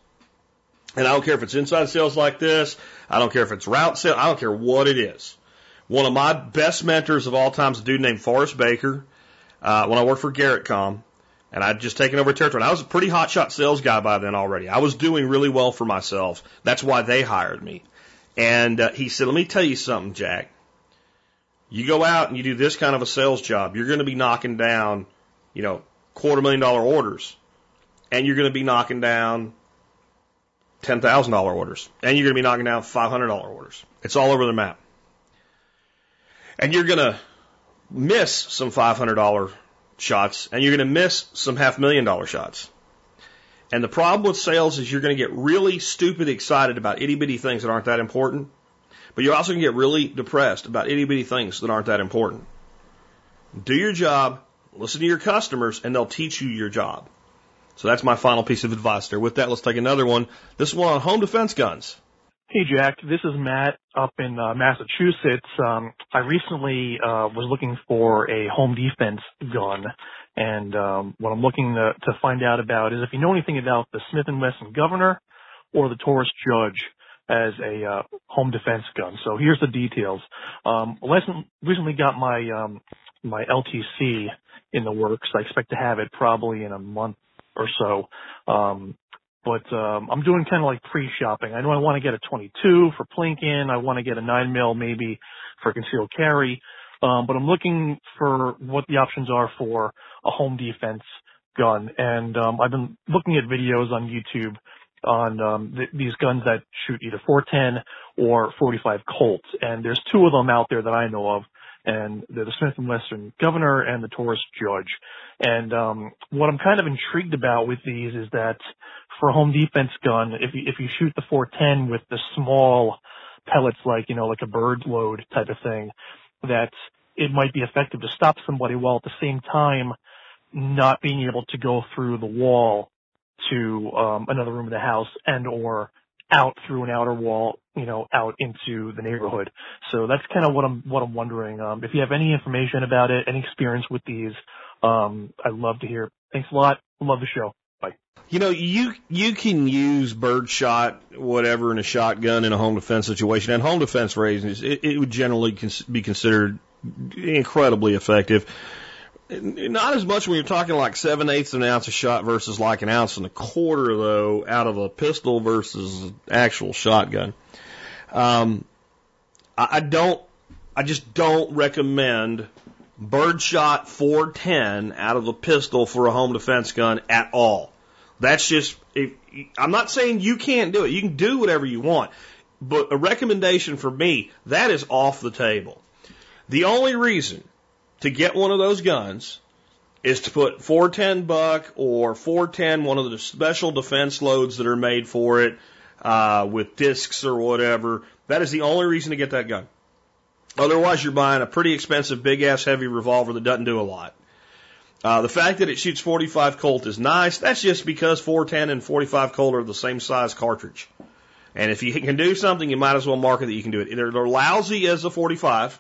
And I don't care if it's inside sales like this. I don't care if it's route sales. I don't care what it is. One of my best mentors of all time is a dude named Forrest Baker uh, when I worked for Garrettcom, and I'd just taken over territory. And I was a pretty hotshot sales guy by then already. I was doing really well for myself. That's why they hired me. And uh, he said, "Let me tell you something, Jack. You go out and you do this kind of a sales job. You're going to be knocking down, you know, quarter million dollar orders, and you're going to be knocking down." ten thousand dollar orders, and you're going to be knocking down five hundred dollar orders. It's all over the map, and you're going to miss some $500 shots and you're going to miss some half million dollar shots. And the problem with sales is you're going to get really stupid excited about itty bitty things that aren't that important, but you're also going to get really depressed about itty bitty things that aren't that important. Do your job, listen to your customers, and they'll teach you your job. So that's my final piece of advice there. With that, let's take another one. This one on home defense guns. Hey, Jack. This is Matt up in uh, Massachusetts. Um, I recently uh, was looking for a home defense gun, and um, what I'm looking to, to find out about is if you know anything about the Smith & Wesson Governor or the Taurus Judge as a uh, home defense gun. So here's the details. Um, recently got my um, my LTC in the works. I expect to have it probably in a month or so. Um, but um, I'm doing kind of like pre-shopping. I know I want to get a 22 for plinking. I want to get a 9 mil maybe for concealed carry. Um, but I'm looking for what the options are for a home defense gun. And um, I've been looking at videos on YouTube on um, th- these guns that shoot either 410 or 45 Colt. And there's two of them out there that I know of and the Smith and Wesson governor and the Taurus judge. And um, what I'm kind of intrigued about with these is that for a home defense gun, if you if you shoot the 410 with the small pellets, like you know, like a bird load type of thing, that it might be effective to stop somebody while at the same time not being able to go through the wall to um, another room of the house and or out through an outer wall, you know, out into the neighborhood. So that's kind of what I'm what I'm wondering. Um, if you have any information about it, any experience with these, um, I'd love to hear. Thanks a lot. Love the show. Bye. You know, you you can use birdshot whatever in a shotgun in a home defense situation, and home defense reasons it, it would generally cons- be considered incredibly effective. Not as much when you're talking like seven eighths of an ounce of shot versus like an ounce and a quarter, though, out of a pistol versus actual shotgun. Um, I, I don't, I just don't recommend birdshot 410 out of a pistol for a home defense gun at all. That's just, if, I'm not saying you can't do it. You can do whatever you want. But a recommendation for me, that is off the table. The only reason to get one of those guns is to put 410 buck or 410, one of the special defense loads that are made for it, uh, with discs or whatever. That is the only reason to get that gun. Otherwise, you're buying a pretty expensive, big ass, heavy revolver that doesn't do a lot. Uh, the fact that it shoots 45 Colt is nice. That's just because 410 and 45 Colt are the same size cartridge. And if you can do something, you might as well market that you can do it. They're, lousy as a 45.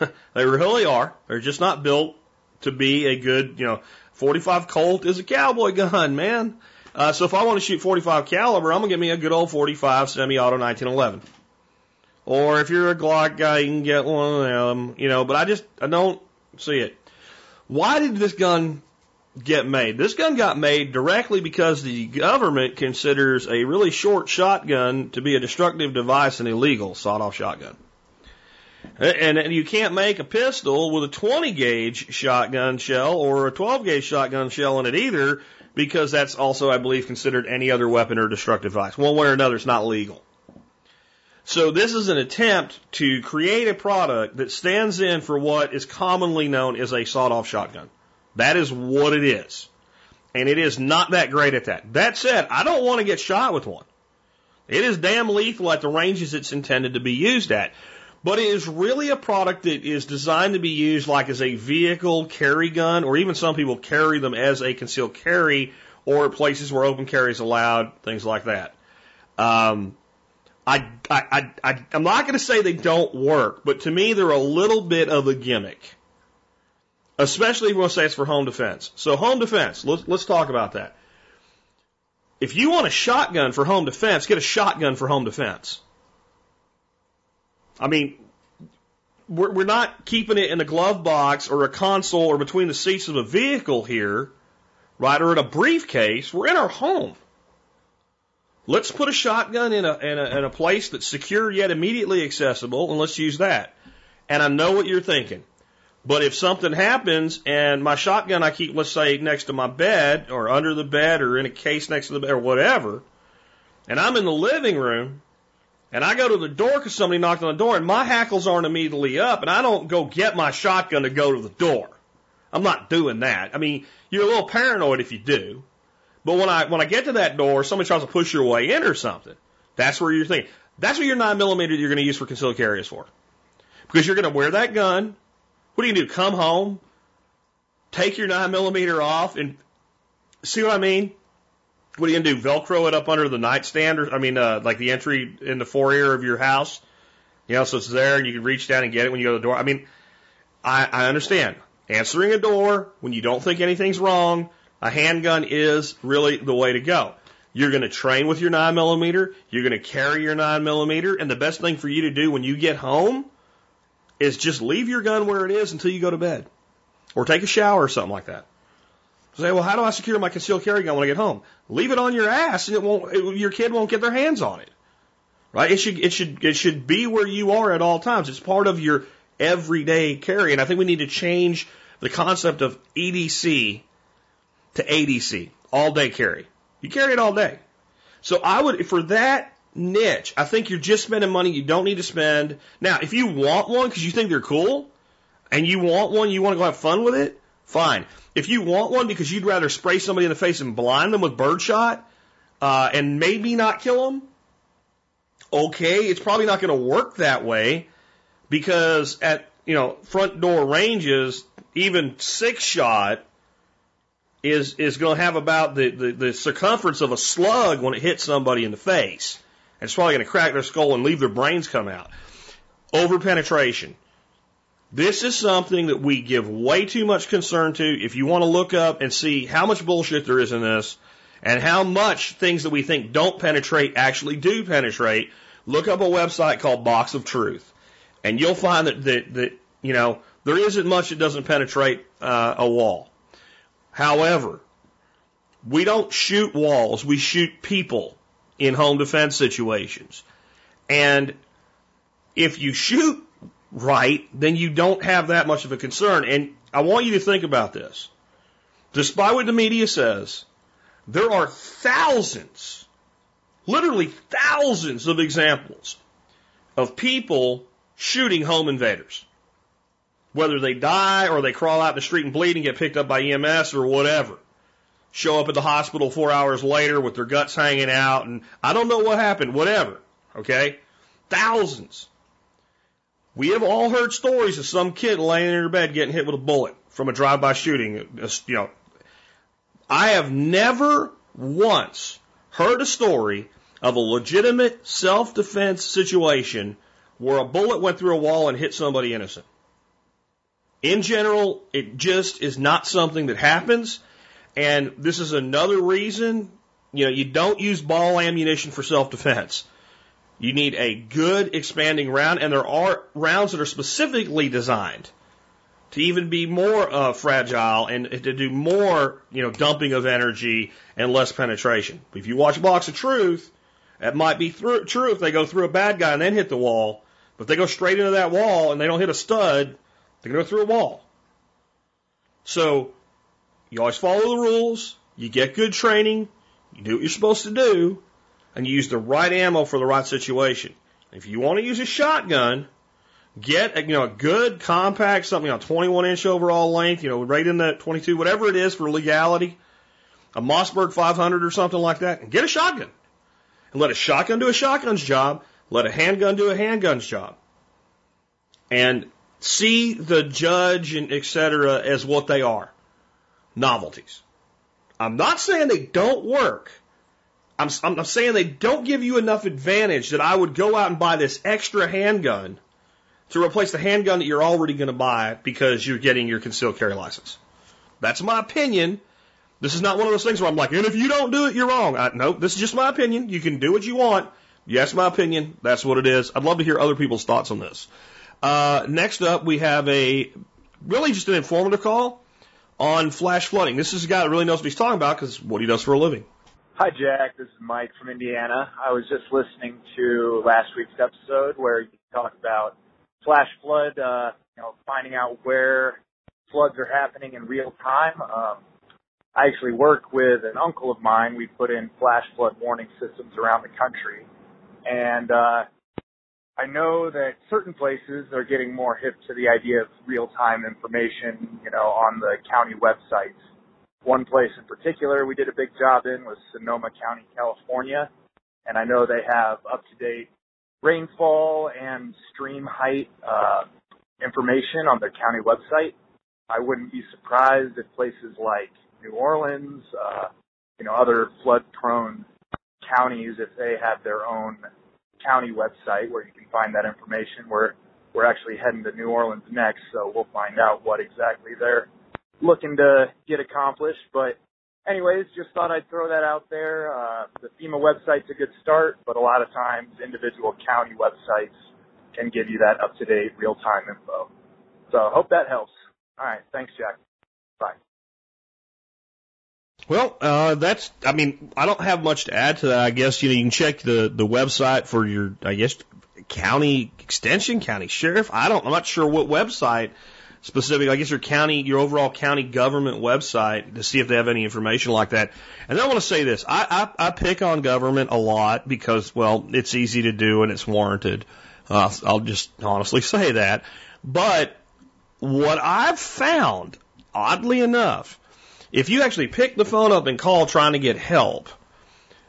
they really are. They're just not built to be a good, you know, 45 Colt is a cowboy gun, man. Uh, so if I want to shoot 45 caliber, I'm gonna get me a good old 45 semi-auto 1911. Or if you're a Glock guy, you can get one of them, you know. But I just I don't see it. Why did this gun get made? This gun got made directly because the government considers a really short shotgun to be a destructive device and illegal sawed-off shotgun. And, you can't make a pistol with a 20 gauge shotgun shell or a 12 gauge shotgun shell in it either because that's also, I believe, considered any other weapon or destructive device. One way or another, it's not legal. So this is an attempt to create a product that stands in for what is commonly known as a sawed-off shotgun. That is what it is. And it is not that great at that. That said, I don't want to get shot with one. It is damn lethal at the ranges it's intended to be used at. But it is really a product that is designed to be used like as a vehicle carry gun, or even some people carry them as a concealed carry, or places where open carry is allowed, things like that. Um, I, I, I, I'm not going to say they don't work, but to me they're a little bit of a gimmick. Especially if you want to say it's for home defense. So home defense, let's, let's talk about that. If you want a shotgun for home defense, get a shotgun for home defense. I mean, we're, we're not keeping it in a glove box or a console or between the seats of a vehicle here, right? Or in a briefcase. We're in our home. Let's put a shotgun in a, in a, in a place that's secure yet immediately accessible, and let's use that. And I know what you're thinking. But if something happens and my shotgun I keep, let's say, next to my bed or under the bed or in a case next to the bed or whatever, and I'm in the living room and I go to the door because somebody knocked on the door and my hackles aren't immediately up and I don't go get my shotgun to go to the door. I'm not doing that. I mean, you're a little paranoid if you do. But when I when I get to that door, somebody tries to push your way in or something. That's where you're thinking. That's what your nine millimeter you're going to use for concealed carry is for, because you're going to wear that gun. What are you do? Come home, take your nine millimeter off, and see what I mean? What are you gonna do? Velcro it up under the nightstand, or I mean, uh, like the entry in the foyer of your house? You know, so it's there and you can reach down and get it when you go to the door. I mean, I, I understand answering a door when you don't think anything's wrong. A handgun is really the way to go. You're going to train with your 9 millimeter. You're going to carry your 9 millimeter. And the best thing for you to do when you get home is just leave your gun where it is until you go to bed or take a shower or something like that. Say, well, how do I secure my concealed carry gun when I get home? Leave it on your ass and it won't, it, your kid won't get their hands on it. Right? It should, it should, it should be where you are at all times. It's part of your everyday carry. And I think we need to change the concept of EDC to ADC, all day carry. You carry it all day. So I would, for that niche, I think you're just spending money you don't need to spend. Now, if you want one because you think they're cool and you want one, you want to go have fun with it, fine. If you want one because you'd rather spray somebody in the face and blind them with birdshot, uh, and maybe not kill them, okay, it's probably not going to work that way because at, you know, front door ranges, even six shot is is going to have about the, the, the circumference of a slug when it hits somebody in the face. And it's probably going to crack their skull and leave their brains come out. Over penetration. This is something that we give way too much concern to. If you want to look up and see how much bullshit there is in this and how much things that we think don't penetrate actually do penetrate, look up a website called Box of Truth. And you'll find that, that, that you know, there isn't much that doesn't penetrate uh, a wall. However, we don't shoot walls, we shoot people in home defense situations. And if you shoot right, then you don't have that much of a concern. And I want you to think about this. Despite what the media says, there are thousands, literally thousands of examples of people shooting home invaders whether they die or they crawl out in the street and bleed and get picked up by EMS or whatever. Show up at the hospital four hours later with their guts hanging out and I don't know what happened, whatever. Okay? Thousands. We have all heard stories of some kid laying in their bed getting hit with a bullet from a drive-by shooting. Uh, you know, I have never once heard a story of a legitimate self-defense situation where a bullet went through a wall and hit somebody innocent. In general, it just is not something that happens. And this is another reason, you know, you don't use ball ammunition for self-defense. You need a good expanding round, and there are rounds that are specifically designed to even be more uh, fragile and to do more, you know, dumping of energy and less penetration. If you watch Box of Truth, it might be through, true if they go through a bad guy and then hit the wall, but if they go straight into that wall and they don't hit a stud, they can go through a wall. So you always follow the rules. You get good training. You do what you're supposed to do, and use the right ammo for the right situation. If you want to use a shotgun, get a, you know a good compact something on 21 inch overall length, you know, right in the 22, whatever it is for legality, a Mossberg 500 or something like that, and get a shotgun. And let a shotgun do a shotgun's job. Let a handgun do a handgun's job. And see the judge and et cetera as what they are novelties. I'm not saying they don't work. I'm, I'm saying they don't give you enough advantage that I would go out and buy this extra handgun to replace the handgun that you're already going to buy because you're getting your concealed carry license. That's my opinion. This is not one of those things where I'm like, and if you don't do it, you're wrong. I, no, this is just my opinion. You can do what you want. Yes, my opinion. That's what it is. I'd love to hear other people's thoughts on this. Uh, next up, we have a really just an informative call on flash flooding. This is a guy that really knows what he's talking about because what he does for a living. Hi, Jack. This is Mike from Indiana. I was just listening to last week's episode where you talked about flash flood, uh, you know, finding out where floods are happening in real time. Um, I actually work with an uncle of mine. We put in flash flood warning systems around the country. And, uh, I know that certain places are getting more hip to the idea of real-time information, you know, on the county websites. One place in particular we did a big job in was Sonoma County, California, and I know they have up-to-date rainfall and stream height uh, information on their county website. I wouldn't be surprised if places like New Orleans, uh, you know, other flood prone counties if they have their own county website where you can find that information. We're we're actually heading to New Orleans next, so we'll find out what exactly they're looking to get accomplished. But anyways, just thought I'd throw that out there. Uh, the FEMA website's a good start, but a lot of times individual county websites can give you that up to date real time info. So I hope that helps. All right. Thanks, Jack. Bye. Well, uh, that's, I mean, I don't have much to add to that. I guess, you know, you can check the, the website for your, I guess, county extension, county sheriff. I don't, I'm not sure what website specific, I guess your county, your overall county government website to see if they have any information like that. And I want to say this. I, I, I pick on government a lot because, well, it's easy to do and it's warranted. Uh, I'll just honestly say that. But what I've found, oddly enough, if you actually pick the phone up and call trying to get help,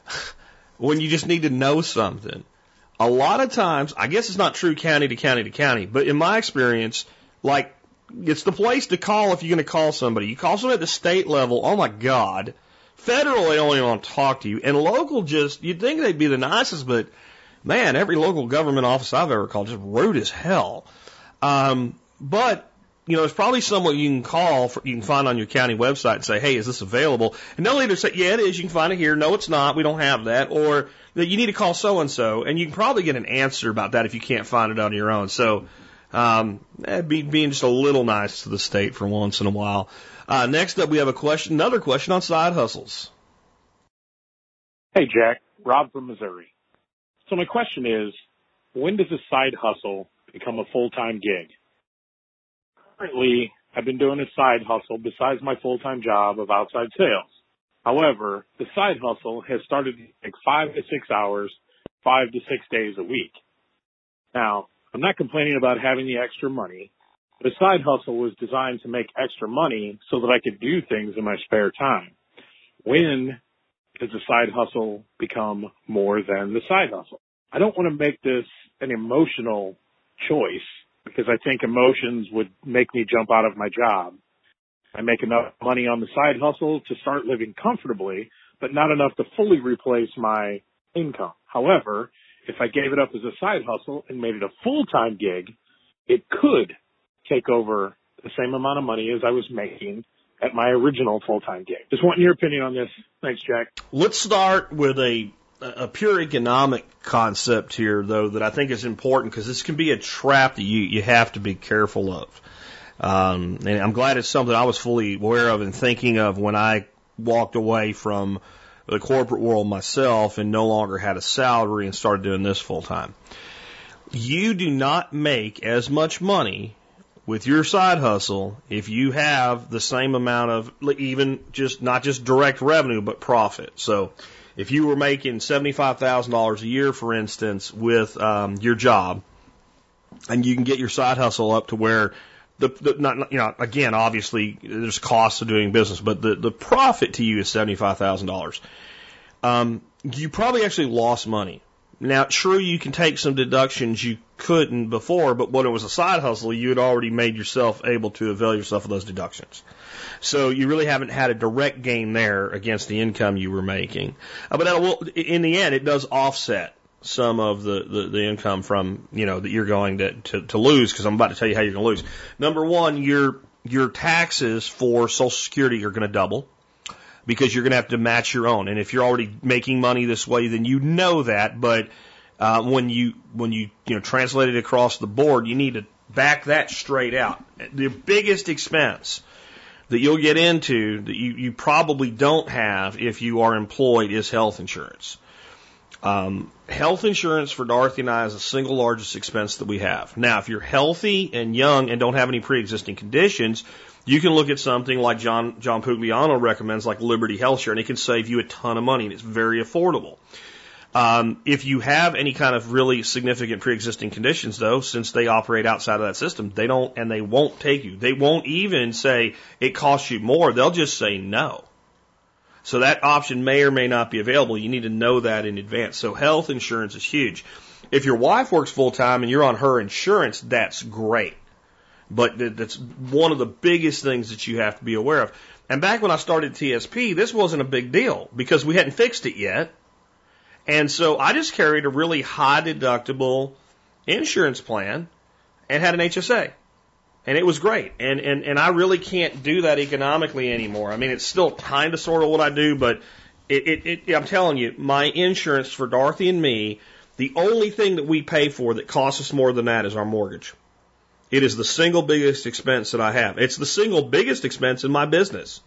when you just need to know something, a lot of times, I guess it's not true county to county to county, but in my experience, like, it's the place to call if you're going to call somebody. You call somebody at the state level, oh my God. Federal, they even want to talk to you. And local, just, you'd think they'd be the nicest, but man, every local government office I've ever called just rude as hell. Um, but you know, it's probably someone you can call, for, you can find on your county website and say, hey, is this available? And they'll either say, yeah, it is, you can find it here. No, it's not, we don't have that. Or that you need to call so and so, and you can probably get an answer about that if you can't find it on your own. So, um, eh, be, being just a little nice to the state for once in a while. Uh, next up, we have a question, another question on side hustles. Hey, Jack. Rob from Missouri. So my question is, when does a side hustle become a full-time gig? Currently, I've been doing a side hustle besides my full-time job of outside sales. However, the side hustle has started to take five to six hours, five to six days a week. Now, I'm not complaining about having the extra money. The side hustle was designed to make extra money so that I could do things in my spare time. When does the side hustle become more than the side hustle? I don't want to make this an emotional choice because I think emotions would make me jump out of my job. I make enough money on the side hustle to start living comfortably, but not enough to fully replace my income. However, if I gave it up as a side hustle and made it a full-time gig, it could take over the same amount of money as I was making at my original full-time gig. Just wanting your opinion on this. Thanks, Jack. Let's start with a a pure economic concept here, though, that I think is important because this can be a trap that you you have to be careful of. Um, and I'm glad it's something I was fully aware of and thinking of when I walked away from the corporate world myself and no longer had a salary and started doing this full time. You do not make as much money with your side hustle if you have the same amount of even just not just direct revenue but profit. So if you were making seventy-five thousand dollars a year, for instance, with um, your job, and you can get your side hustle up to where the, the not you know again obviously there's costs of doing business, but the the profit to you is seventy-five thousand dollars. Um, you probably actually lost money. Now, true, you can take some deductions you couldn't before, but when it was a side hustle, you had already made yourself able to avail yourself of those deductions. So you really haven't had a direct gain there against the income you were making. Uh, but will, in the end, it does offset some of the, the, the income from, you know, that you're going to, to, to lose because I'm about to tell you how you're going to lose. Number one, your, your taxes for Social Security are going to double because you're going to have to match your own. And if you're already making money this way, then you know that. But uh, when you when you you know translate it across the board, you need to back that straight out. The biggest expense that you'll get into that you, you probably don't have if you are employed is health insurance. Um, health insurance for Dorothy and I is the single largest expense that we have. Now, if you're healthy and young and don't have any pre-existing conditions, you can look at something like John John Pugliano recommends, like Liberty Health Share, and it can save you a ton of money, and it's very affordable. Um, if you have any kind of really significant pre-existing conditions, though, since they operate outside of that system, they don't and they won't take you. They won't even say it costs you more. They'll just say no. So that option may or may not be available. You need to know that in advance. So health insurance is huge. If your wife works full time and you're on her insurance, that's great. But that's one of the biggest things that you have to be aware of. And back when I started TSP, this wasn't a big deal because we hadn't fixed it yet. And so I just carried a really high deductible insurance plan and had an HSA. And it was great. And, and, and I really can't do that economically anymore. I mean, it's still kind of sort of what I do, but it, it, it, I'm telling you, my insurance for Dorothy and me, the only thing that we pay for that costs us more than that is our mortgage. It is the single biggest expense that I have. It's the single biggest expense in my business.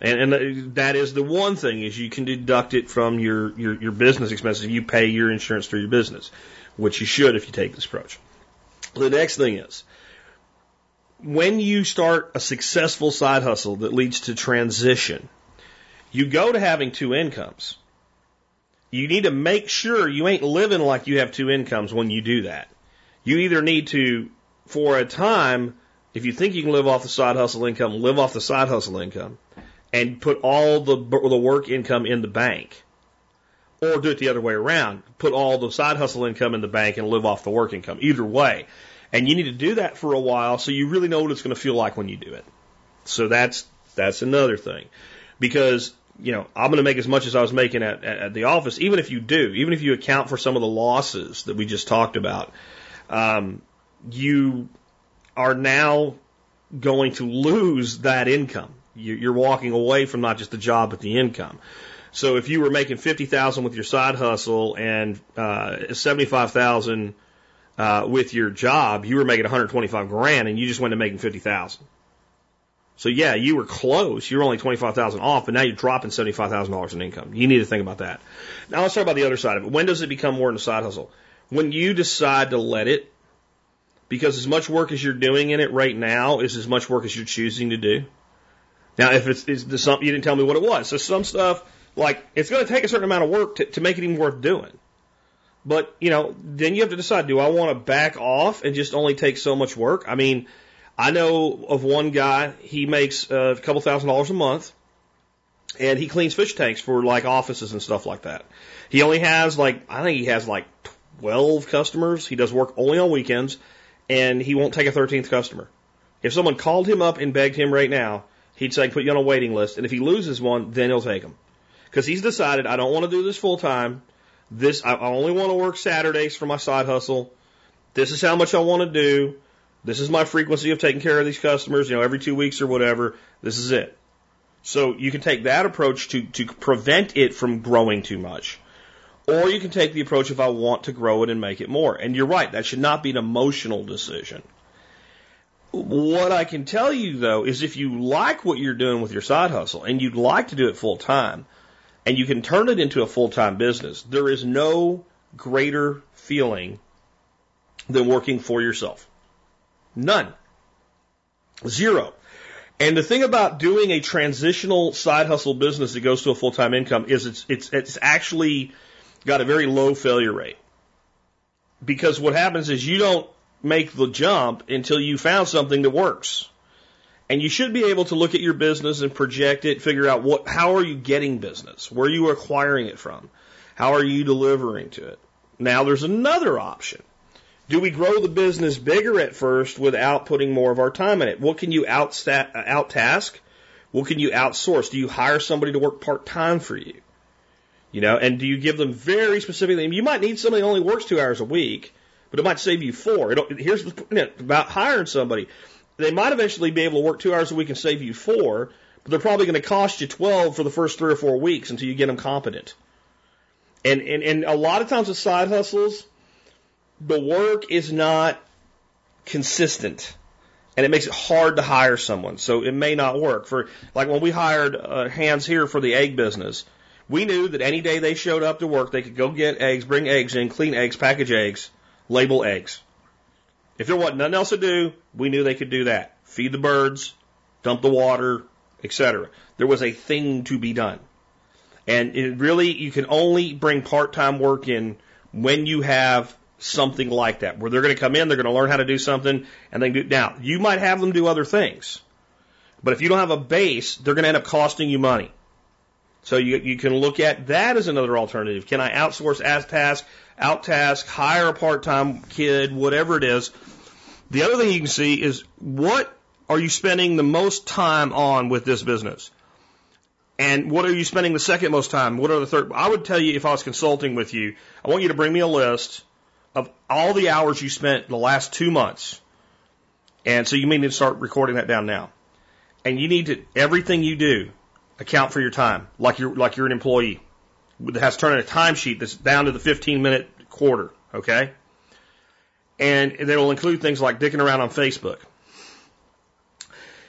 And, and uh, that is the one thing is you can deduct it from your, your, your business expenses. You pay your insurance through your business, which you should if you take this approach. The next thing is, when you start a successful side hustle that leads to transition, you go to having two incomes. You need to make sure you ain't living like you have two incomes when you do that. You either need to, for a time, if you think you can live off the side hustle income, live off the side hustle income and put all the, the work income in the bank. Or do it the other way around. Put all the side hustle income in the bank and live off the work income. Either way. And you need to do that for a while so you really know what it's going to feel like when you do it. So that's, that's another thing. Because, you know, I'm going to make as much as I was making at, at, at the office, even if you do, even if you account for some of the losses that we just talked about, um, you are now going to lose that income. You're walking away from not just the job, but the income. So if you were making 50,000 with your side hustle and, uh, 75,000 uh, with your job, you were making 125 grand and you just went to making 50,000. So yeah, you were close. You were only 25,000 off, but now you're dropping $75,000 in income. You need to think about that. Now let's talk about the other side of it. When does it become more than a side hustle? When you decide to let it, because as much work as you're doing in it right now is as much work as you're choosing to do. Now, if it's, it's something you didn't tell me what it was, so some stuff like it's going to take a certain amount of work to, to make it even worth doing. But, you know, then you have to decide, do I want to back off and just only take so much work? I mean, I know of one guy, he makes uh, a couple thousand dollars a month and he cleans fish tanks for like offices and stuff like that. He only has like, I think he has like 12 customers. He does work only on weekends and he won't take a 13th customer. If someone called him up and begged him right now, he'd say, put you on a waiting list. And if he loses one, then he'll take them. Cause he's decided, I don't want to do this full time. This, I only want to work Saturdays for my side hustle. This is how much I want to do. This is my frequency of taking care of these customers, you know, every two weeks or whatever. This is it. So you can take that approach to, to prevent it from growing too much. Or you can take the approach if I want to grow it and make it more. And you're right, that should not be an emotional decision. What I can tell you though is if you like what you're doing with your side hustle and you'd like to do it full time, and you can turn it into a full time business, there is no greater feeling than working for yourself. None. Zero. And the thing about doing a transitional side hustle business that goes to a full time income is it's, it's, it's actually got a very low failure rate. Because what happens is you don't make the jump until you found something that works. And you should be able to look at your business and project it, figure out what, how are you getting business? Where are you acquiring it from? How are you delivering to it? Now there's another option. Do we grow the business bigger at first without putting more of our time in it? What can you outstat, out task? What can you outsource? Do you hire somebody to work part time for you? You know, and do you give them very specifically? You might need somebody who only works two hours a week, but it might save you four. It, here's the, know, about hiring somebody. They might eventually be able to work two hours a week and save you four, but they're probably going to cost you 12 for the first three or four weeks until you get them competent. And, and, and a lot of times with side hustles, the work is not consistent and it makes it hard to hire someone. So it may not work. For like when we hired uh, hands here for the egg business, we knew that any day they showed up to work, they could go get eggs, bring eggs in, clean eggs, package eggs, label eggs. If there wasn't nothing else to do, we knew they could do that. Feed the birds, dump the water, etc. There was a thing to be done. And it really, you can only bring part-time work in when you have something like that, where they're going to come in, they're going to learn how to do something, and they do. Now, you might have them do other things, but if you don't have a base, they're going to end up costing you money. So you you can look at that as another alternative. Can I outsource as task, out task, hire a part time kid, whatever it is, the other thing you can see is what are you spending the most time on with this business? And what are you spending the second most time? What are the third? I would tell you if I was consulting with you, I want you to bring me a list of all the hours you spent the last two months. And so you may need to start recording that down now. And you need to, everything you do, account for your time, like you're, like you're an employee. that has to turn in a timesheet that's down to the 15 minute quarter, okay? And will include things like dicking around on Facebook.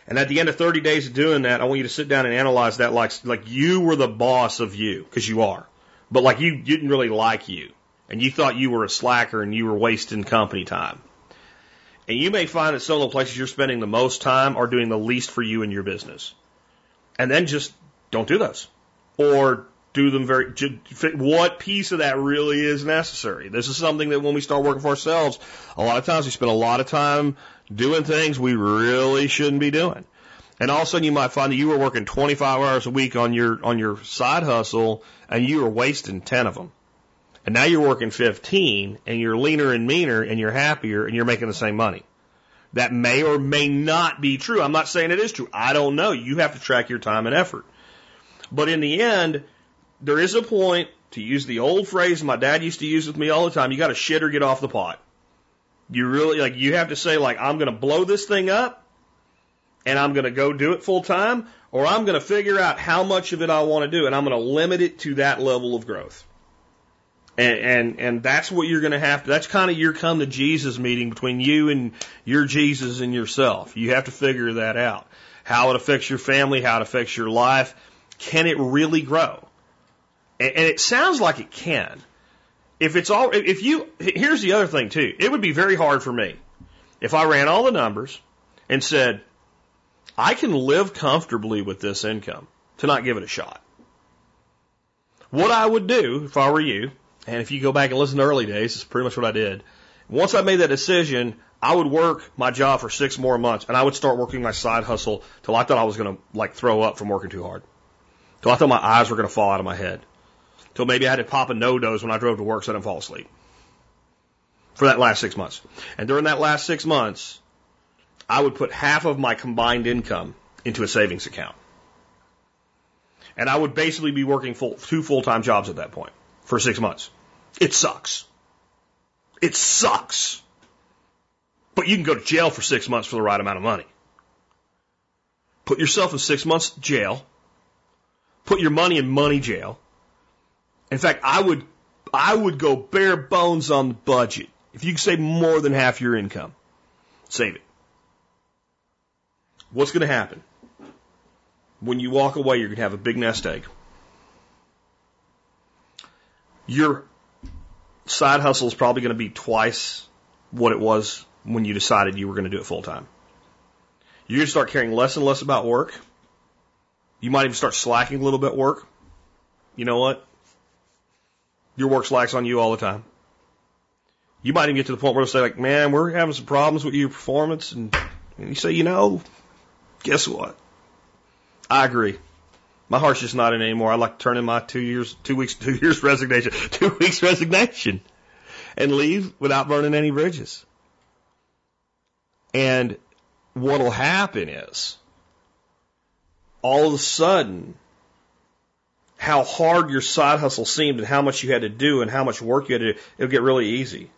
And at the end of 30 days of doing that, I want you to sit down and analyze that like, like you were the boss of you, because you are. But like you didn't really like you. And you thought you were a slacker and you were wasting company time. And you may find that some of the places you're spending the most time are doing the least for you and your business. And then just don't do those. Or do them very, what piece of that really is necessary? This is something that when we start working for ourselves, a lot of times we spend a lot of time doing things we really shouldn't be doing. And all of a sudden you might find that you were working 25 hours a week on your, on your side hustle and you were wasting 10 of them. And now you're working 15 and you're leaner and meaner and you're happier and you're making the same money. That may or may not be true. I'm not saying it is true. I don't know. You have to track your time and effort. But in the end, there is a point to use the old phrase my dad used to use with me all the time. You got to shit or get off the pot. You really like you have to say like I'm going to blow this thing up and I'm going to go do it full time or I'm going to figure out how much of it I want to do and I'm going to limit it to that level of growth. And and, and that's what you're going to have to that's kind of your come to Jesus meeting between you and your Jesus and yourself. You have to figure that out. How it affects your family, how it affects your life. Can it really grow? And, and it sounds like it can if it's all, if you, here's the other thing too. It would be very hard for me if I ran all the numbers and said, I can live comfortably with this income to not give it a shot. What I would do if I were you, and if you go back and listen to early days, it's pretty much what I did. Once I made that decision, I would work my job for six more months and I would start working my side hustle till I thought I was going to like throw up from working too hard. Till I thought my eyes were going to fall out of my head till maybe I had to pop a NoDoz when I drove to work so I didn't fall asleep. For that last six months. And during that last six months, I would put half of my combined income into a savings account. And I would basically be working full, two full-time jobs at that point for six months. It sucks. It sucks. But you can go to jail for six months for the right amount of money. Put yourself in six months jail. Put your money in money jail. In fact, I would, I would go bare bones on the budget. If you can save more than half your income, save it. What's going to happen? When you walk away, you're going to have a big nest egg. Your side hustle is probably going to be twice what it was when you decided you were going to do it full time. You're going to start caring less and less about work. You might even start slacking a little bit work. You know what? your work slacks on you all the time. You might even get to the point where they'll say, like, man, we're having some problems with your performance. And, and you say, you know, guess what? I agree. My heart's just not in anymore. I'd like to turn in my two years, two weeks, two years resignation, two weeks resignation and leave without burning any bridges. And what'll happen is all of a sudden how hard your side hustle seemed and how much you had to do and how much work you had to do, it'll get really easy.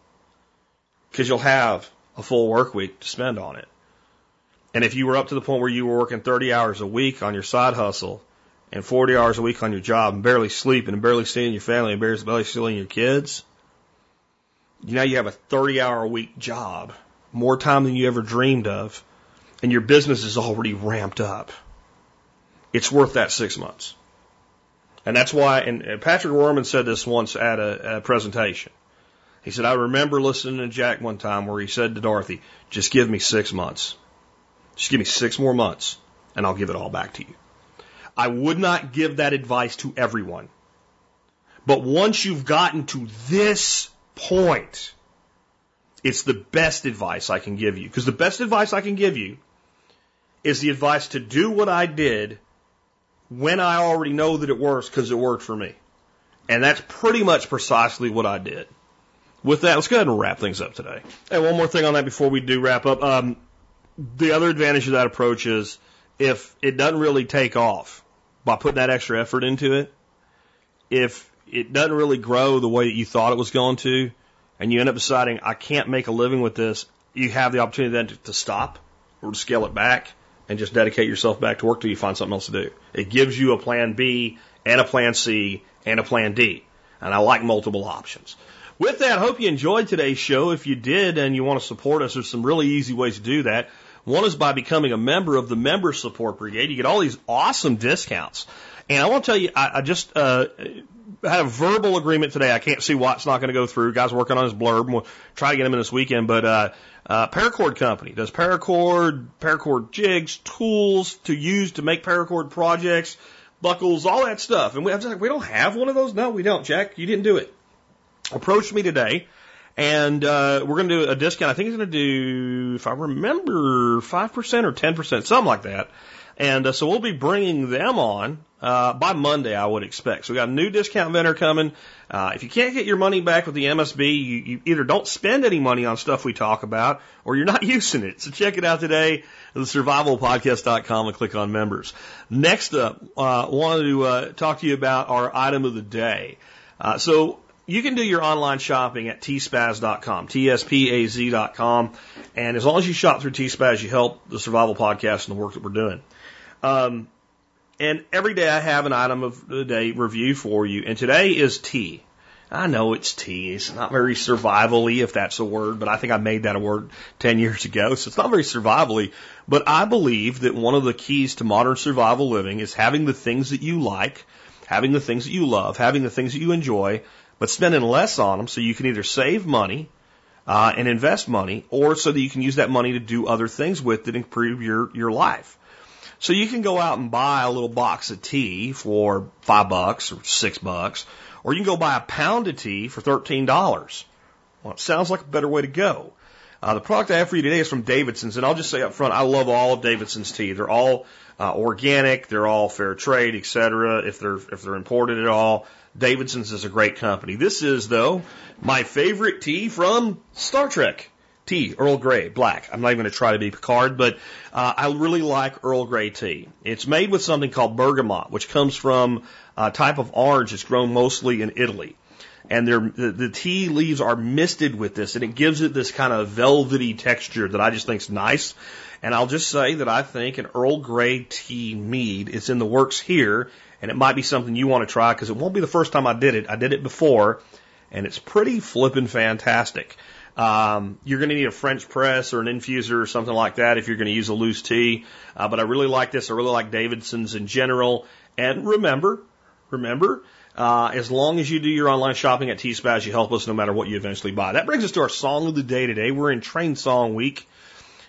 Because you'll have a full work week to spend on it. And if you were up to the point where you were working 30 hours a week on your side hustle and 40 hours a week on your job and barely sleeping and barely seeing your family and barely seeing your kids, know you have a 30 hour a week job, more time than you ever dreamed of, and your business is already ramped up. It's worth that six months. And that's why, and Patrick Warman said this once at a, a presentation. He said, I remember listening to Jack one time where he said to Dorothy, just give me six months. Just give me six more months and I'll give it all back to you. I would not give that advice to everyone. But once you've gotten to this point, it's the best advice I can give you. Because the best advice I can give you is the advice to do what I did when I already know that it works because it worked for me. And that's pretty much precisely what I did. With that, let's go ahead and wrap things up today. And one more thing on that before we do wrap up. Um, the other advantage of that approach is if it doesn't really take off by putting that extra effort into it, if it doesn't really grow the way that you thought it was going to, and you end up deciding, I can't make a living with this, you have the opportunity then to, to stop or to scale it back and just dedicate yourself back to work till you find something else to do. It gives you a plan B and a plan C and a plan D. And I like multiple options. With that, I hope you enjoyed today's show. If you did and you want to support us, there's some really easy ways to do that. One is by becoming a member of the Member Support Brigade. You get all these awesome discounts. And I want to tell you, I, I just uh, had a verbal agreement today. I can't see why it's not going to go through. Guys working on his blurb. We'll try to get him in this weekend. But uh, uh, Paracord Company does paracord, paracord jigs, tools to use to make paracord projects, buckles, all that stuff. And we, I was like, we don't have one of those. No, we don't. Jack, you didn't do it. Approached me today and uh, we're going to do a discount. I think it's going to do, if I remember, 5% or 10%, something like that. And uh, so we'll be bringing them on uh, by Monday, I would expect. So we got a new discount vendor coming. Uh, if you can't get your money back with the MSB, you, you either don't spend any money on stuff we talk about, or you're not using it. So check it out today thesurvivalpodcast.com and click on members. Next up, uh, wanted to uh, talk to you about our item of the day. Uh, so you can do your online shopping at tspaz.com, T-S-P-A-Z.com. And as long as you shop through tspaz, you help the survival podcast and the work that we're doing. Um, and every day I have an item of the day review for you. And today is tea. I know it's tea. It's not very survivally, if that's a word, but I think I made that a word 10 years ago. So it's not very survivally. But I believe that one of the keys to modern survival living is having the things that you like, having the things that you love, having the things that you enjoy, but spending less on them so you can either save money uh, and invest money, or so that you can use that money to do other things with that improve your your life. So you can go out and buy a little box of tea for five bucks or six bucks, or you can go buy a pound of tea for thirteen dollars. Well, it sounds like a better way to go. Uh, the product I have for you today is from Davidson's, and I'll just say up front, I love all of Davidson's tea. They're all uh, organic, they're all fair trade, etc. If they're if they're imported at all, Davidson's is a great company. This is, though, my favorite tea from Star Trek. Tea, Earl Grey, black. I'm not even going to try to be Picard, but uh, I really like Earl Grey tea. It's made with something called bergamot, which comes from a type of orange that's grown mostly in Italy. And the, the tea leaves are misted with this, and it gives it this kind of velvety texture that I just think is nice. And I'll just say that I think an Earl Grey tea mead is in the works here and it might be something you want to try because it won't be the first time I did it. I did it before, and it's pretty flippin' fantastic. Um, you're going to need a French press or an infuser or something like that if you're going to use a loose tea. Uh, but I really like this. I really like Davidson's in general. And remember, remember, uh, as long as you do your online shopping at T-Spaz, you help us no matter what you eventually buy. That brings us to our song of the day today. We're in Train Song Week.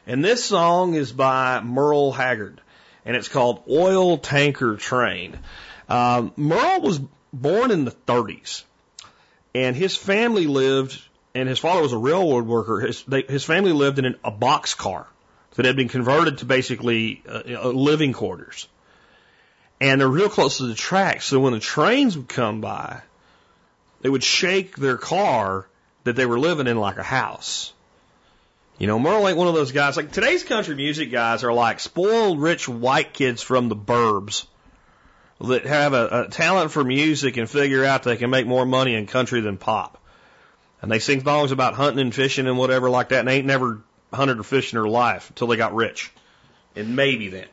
And this song is by Merle Haggard and it's called Oil Tanker Train. Um, Merle was born in the 30s, and his family lived, and his father was a railroad worker. His, they, his family lived in an, a box car that had been converted to basically uh, uh, living quarters. And they're real close to the tracks, so when the trains would come by, they would shake their car that they were living in like a house. You know, Merle ain't one of those guys. Like today's country music guys are like spoiled rich white kids from the burbs that have a, a talent for music and figure out they can make more money in country than pop. And they sing songs about hunting and fishing and whatever like that, and they ain't never hunted or fished in their life until they got rich. And maybe then.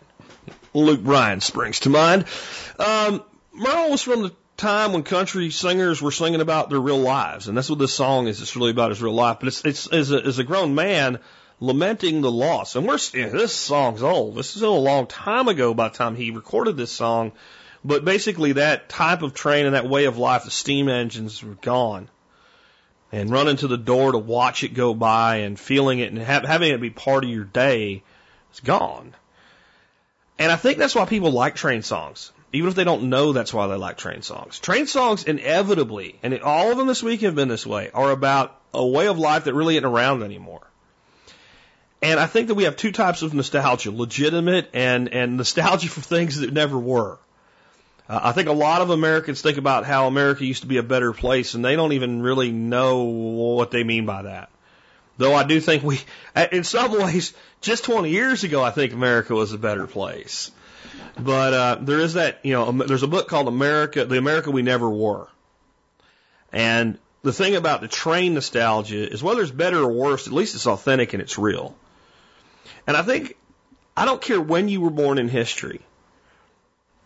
Luke Bryan springs to mind. Um, Merle was from the time when country singers were singing about their real lives, and that's what this song is. It's really about his real life, but it's it's as a, as a grown man lamenting the loss. And we're you this song's old. This is a long time ago by the time he recorded this song, but basically that type of train and that way of life, the steam engines were gone. And running to the door to watch it go by and feeling it and ha- having it be part of your day is gone. And I think that's why people like train songs even if they don't know that's why they like train songs. Train songs inevitably, and all of them this week have been this way, are about a way of life that really isn't around anymore. And I think that we have two types of nostalgia, legitimate and, and nostalgia for things that never were. Uh, I think a lot of Americans think about how America used to be a better place and they don't even really know what they mean by that. Though I do think we, in some ways, just 20 years ago, I think America was a better place. But uh, there is that, you know, there's a book called America, The America We Never Were. And the thing about the train nostalgia is whether it's better or worse, at least it's authentic and it's real. And I think, I don't care when you were born in history,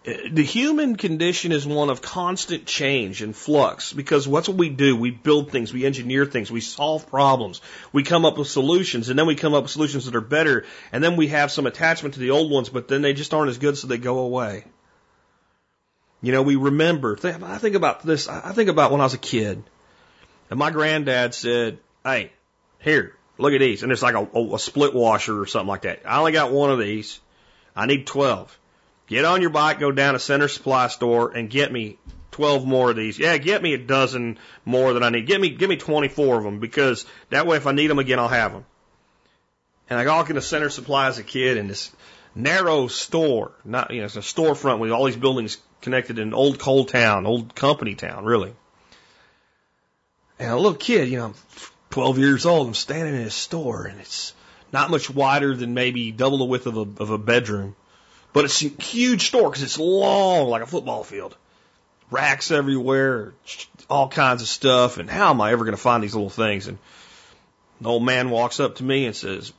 the human condition is one of constant change and flux because what's what we do? We build things, we engineer things, we solve problems, we come up with solutions, and then we come up with solutions that are better, and then we have some attachment to the old ones, but then they just aren't as good, so they go away. You know, we remember. I think about this. I think about when I was a kid, and my granddad said, "Hey, here, look at these," and it's like a, a split washer or something like that. I only got one of these. I need twelve. Get on your bike, go down to Center Supply Store and get me 12 more of these. Yeah, get me a dozen more than I need. Give me, give me 24 of them because that way if I need them again, I'll have them. And I walk into Center Supply as a kid in this narrow store, not, you know, it's a storefront with all these buildings connected in old coal town, old company town, really. And a little kid, you know, I'm 12 years old, I'm standing in a store and it's not much wider than maybe double the width of a, of a bedroom. But it's a huge store because it's long, like a football field. Racks everywhere, all kinds of stuff. And how am I ever going to find these little things? And the old man walks up to me and says,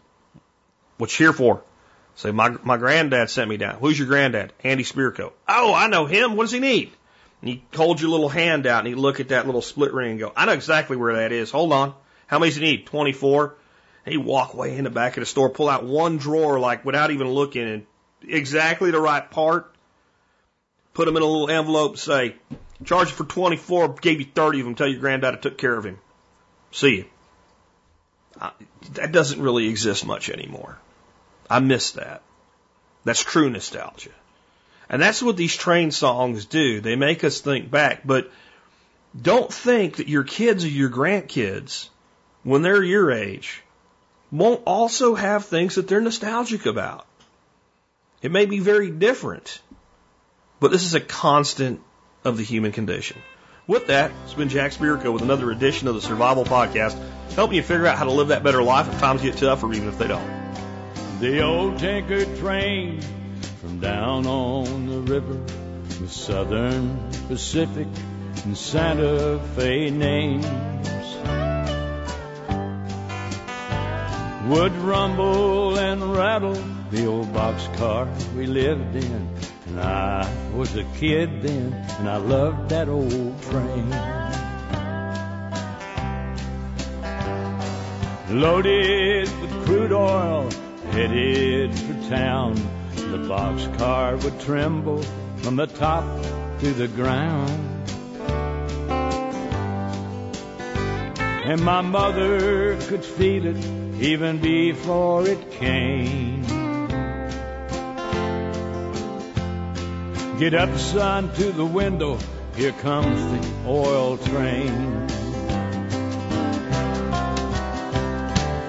What you here for? I say, my, my granddad sent me down. Who's your granddad? Andy Spirko. Oh, I know him. What does he need? And he holds your little hand out and he look at that little split ring and go, I know exactly where that is. Hold on. How many does he need? 24. He walk way in the back of the store, pull out one drawer, like without even looking, and exactly the right part, put them in a little envelope, say, charge you for 24, gave you 30 of them, tell your granddad I took care of him. See you. that doesn't really exist much anymore. I miss that. That's true nostalgia. And that's what these train songs do. They make us think back, but don't think that your kids or your grandkids, when they're your age, won't also have things that they're nostalgic about. It may be very different, but this is a constant of the human condition. With that, it's been Jack Spirko with another edition of the Survival Podcast, helping you figure out how to live that better life if times get tough or even if they don't. The old tanker train from down on the river, the Southern Pacific and Santa Fe names would rumble and rattle the old boxcar we lived in. And I was a kid then, and I loved that old train. Loaded with crude oil, headed for town. The boxcar would tremble from the top to the ground. And my mother could feel it even before it came. Get up, son, to the window. Here comes the oil train.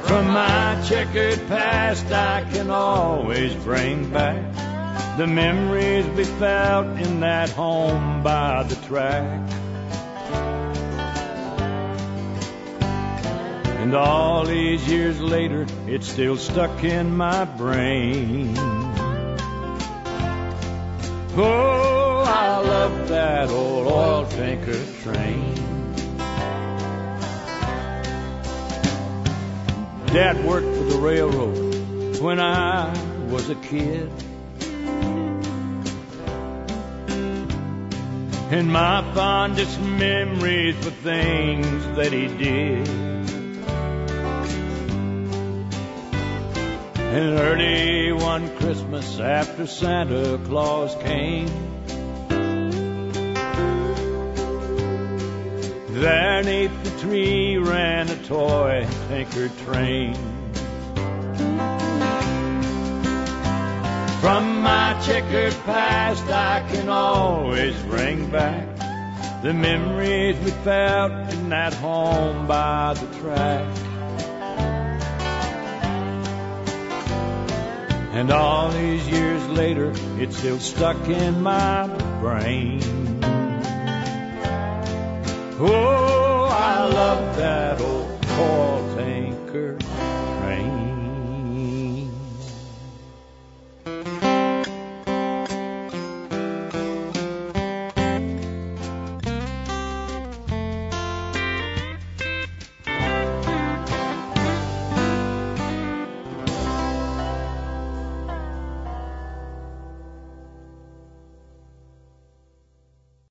From my checkered past, I can always bring back the memories we felt in that home by the track. And all these years later, it's still stuck in my brain. Oh, I love that old oil tanker train. Dad worked for the railroad when I was a kid. And my fondest memories were things that he did. And early one Christmas after Santa Claus came, there neath the tree ran a toy tanker train. From my checkered past, I can always bring back the memories we felt in that home by the track. And all these years later, it's still stuck in my brain. Oh, I love that old oil tank worker